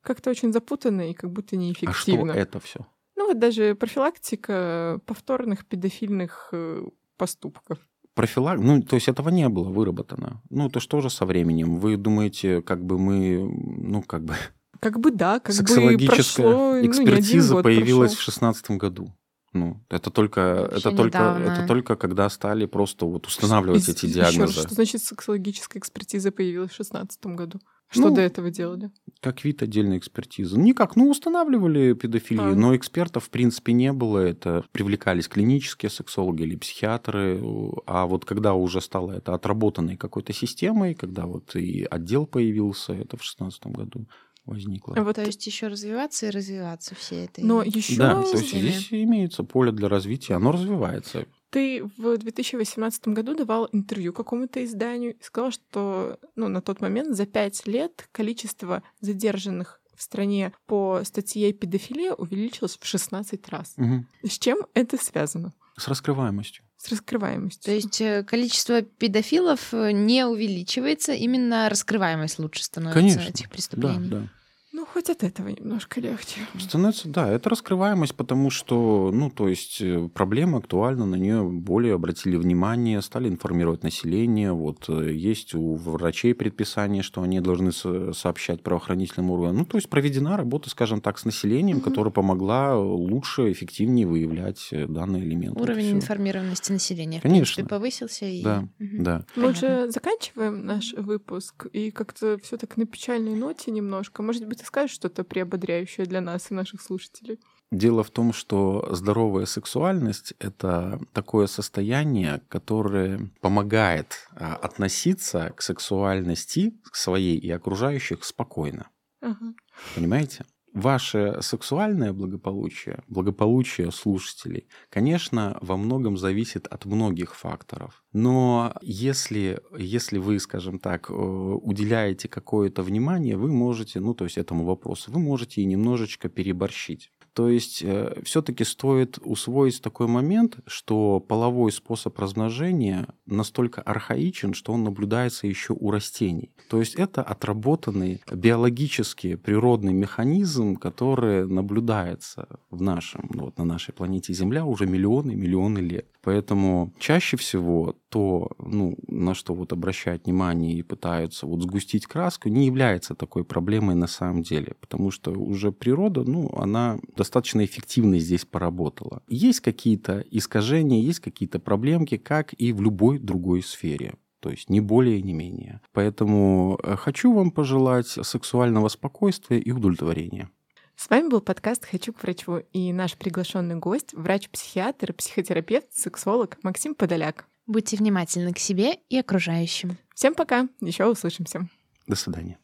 Как-то очень запутанно и как будто А что неэффективно. это все? Ну вот даже профилактика повторных педофильных э, поступков. Профилак... Ну, то есть этого не было выработано. Ну, это что же со временем? Вы думаете, как бы мы, ну, как бы... [laughs] Как бы да, как бы Сексологическая прошло, ну, экспертиза год появилась в шестнадцатом году. Ну, это только, Вообще это только, недавно. это только когда стали просто вот устанавливать И- эти раз, диагнозы. Что значит сексологическая экспертиза появилась в шестнадцатом году? Что Ну, до этого делали? Как вид отдельной экспертизы. Никак, ну, устанавливали педофилию, А. но экспертов, в принципе, не было. Это привлекались клинические сексологи или психиатры. А вот когда уже стало это отработанной какой-то системой, когда вот и отдел появился, это в шестнадцатом году возникло. А вот То есть еще развиваться и развиваться все это. Но еще Да, то есть здесь имеется поле для развития, оно развивается. Ты в 2018 году давал интервью какому-то изданию и сказал, что ну, на тот момент за пять лет количество задержанных в стране по статье педофилия увеличилось в 16 раз. Мгм. С чем это связано? С раскрываемостью. С раскрываемостью. То есть э, количество педофилов э, не увеличивается, именно раскрываемость лучше становится Конечно. этих Да, преступлений. да. Ну, хоть от этого немножко легче. Становится, да, это раскрываемость, потому что, ну, то есть э, проблема актуальна, на нее более обратили внимание, стали информировать население. Вот э, есть у врачей предписание, что они должны со- сообщать правоохранительным органам. Ну, то есть проведена работа, скажем так, с населением, Мгм. которая помогла лучше, эффективнее выявлять э, данные элементы. Уровень информированности населения, в Конечно. принципе, повысился. И... Да, Мгм. Да. Мы уже заканчиваем наш выпуск, и как-то все так на печальной ноте немножко. Может быть, ты скажешь что-то приободряющее для нас и наших слушателей? Дело в том, что здоровая сексуальность — это такое состояние, которое помогает а, относиться к сексуальности, к своей и окружающих спокойно. Ага. Понимаете? Ваше сексуальное благополучие, благополучие слушателей, конечно, во многом зависит от многих факторов. Но если, если вы, скажем так, э, уделяете какое-то внимание, вы можете, ну, то есть этому вопросу, вы можете и немножечко переборщить. То есть все-таки стоит усвоить такой момент, что половой способ размножения настолько архаичен, что он наблюдается еще у растений. То есть это отработанный биологически природный механизм, который наблюдается в нашем, ну, вот на нашей планете Земля уже миллионы миллионы лет. Поэтому чаще всего то, ну, на что вот обращают внимание и пытаются вот сгустить краску, не является такой проблемой на самом деле, потому что уже природа, ну, она достаточно эффективно здесь поработала. Есть какие-то искажения, есть какие-то проблемки, как и в любой другой сфере. То есть не более, не менее. Поэтому э, хочу вам пожелать сексуального спокойствия и удовлетворения. С вами был подкаст «Хочу к врачу» и наш приглашенный гость, врач-психиатр, психотерапевт, сексолог Максим Подоляк. Будьте внимательны к себе и окружающим. Всем пока, еще услышимся. До свидания.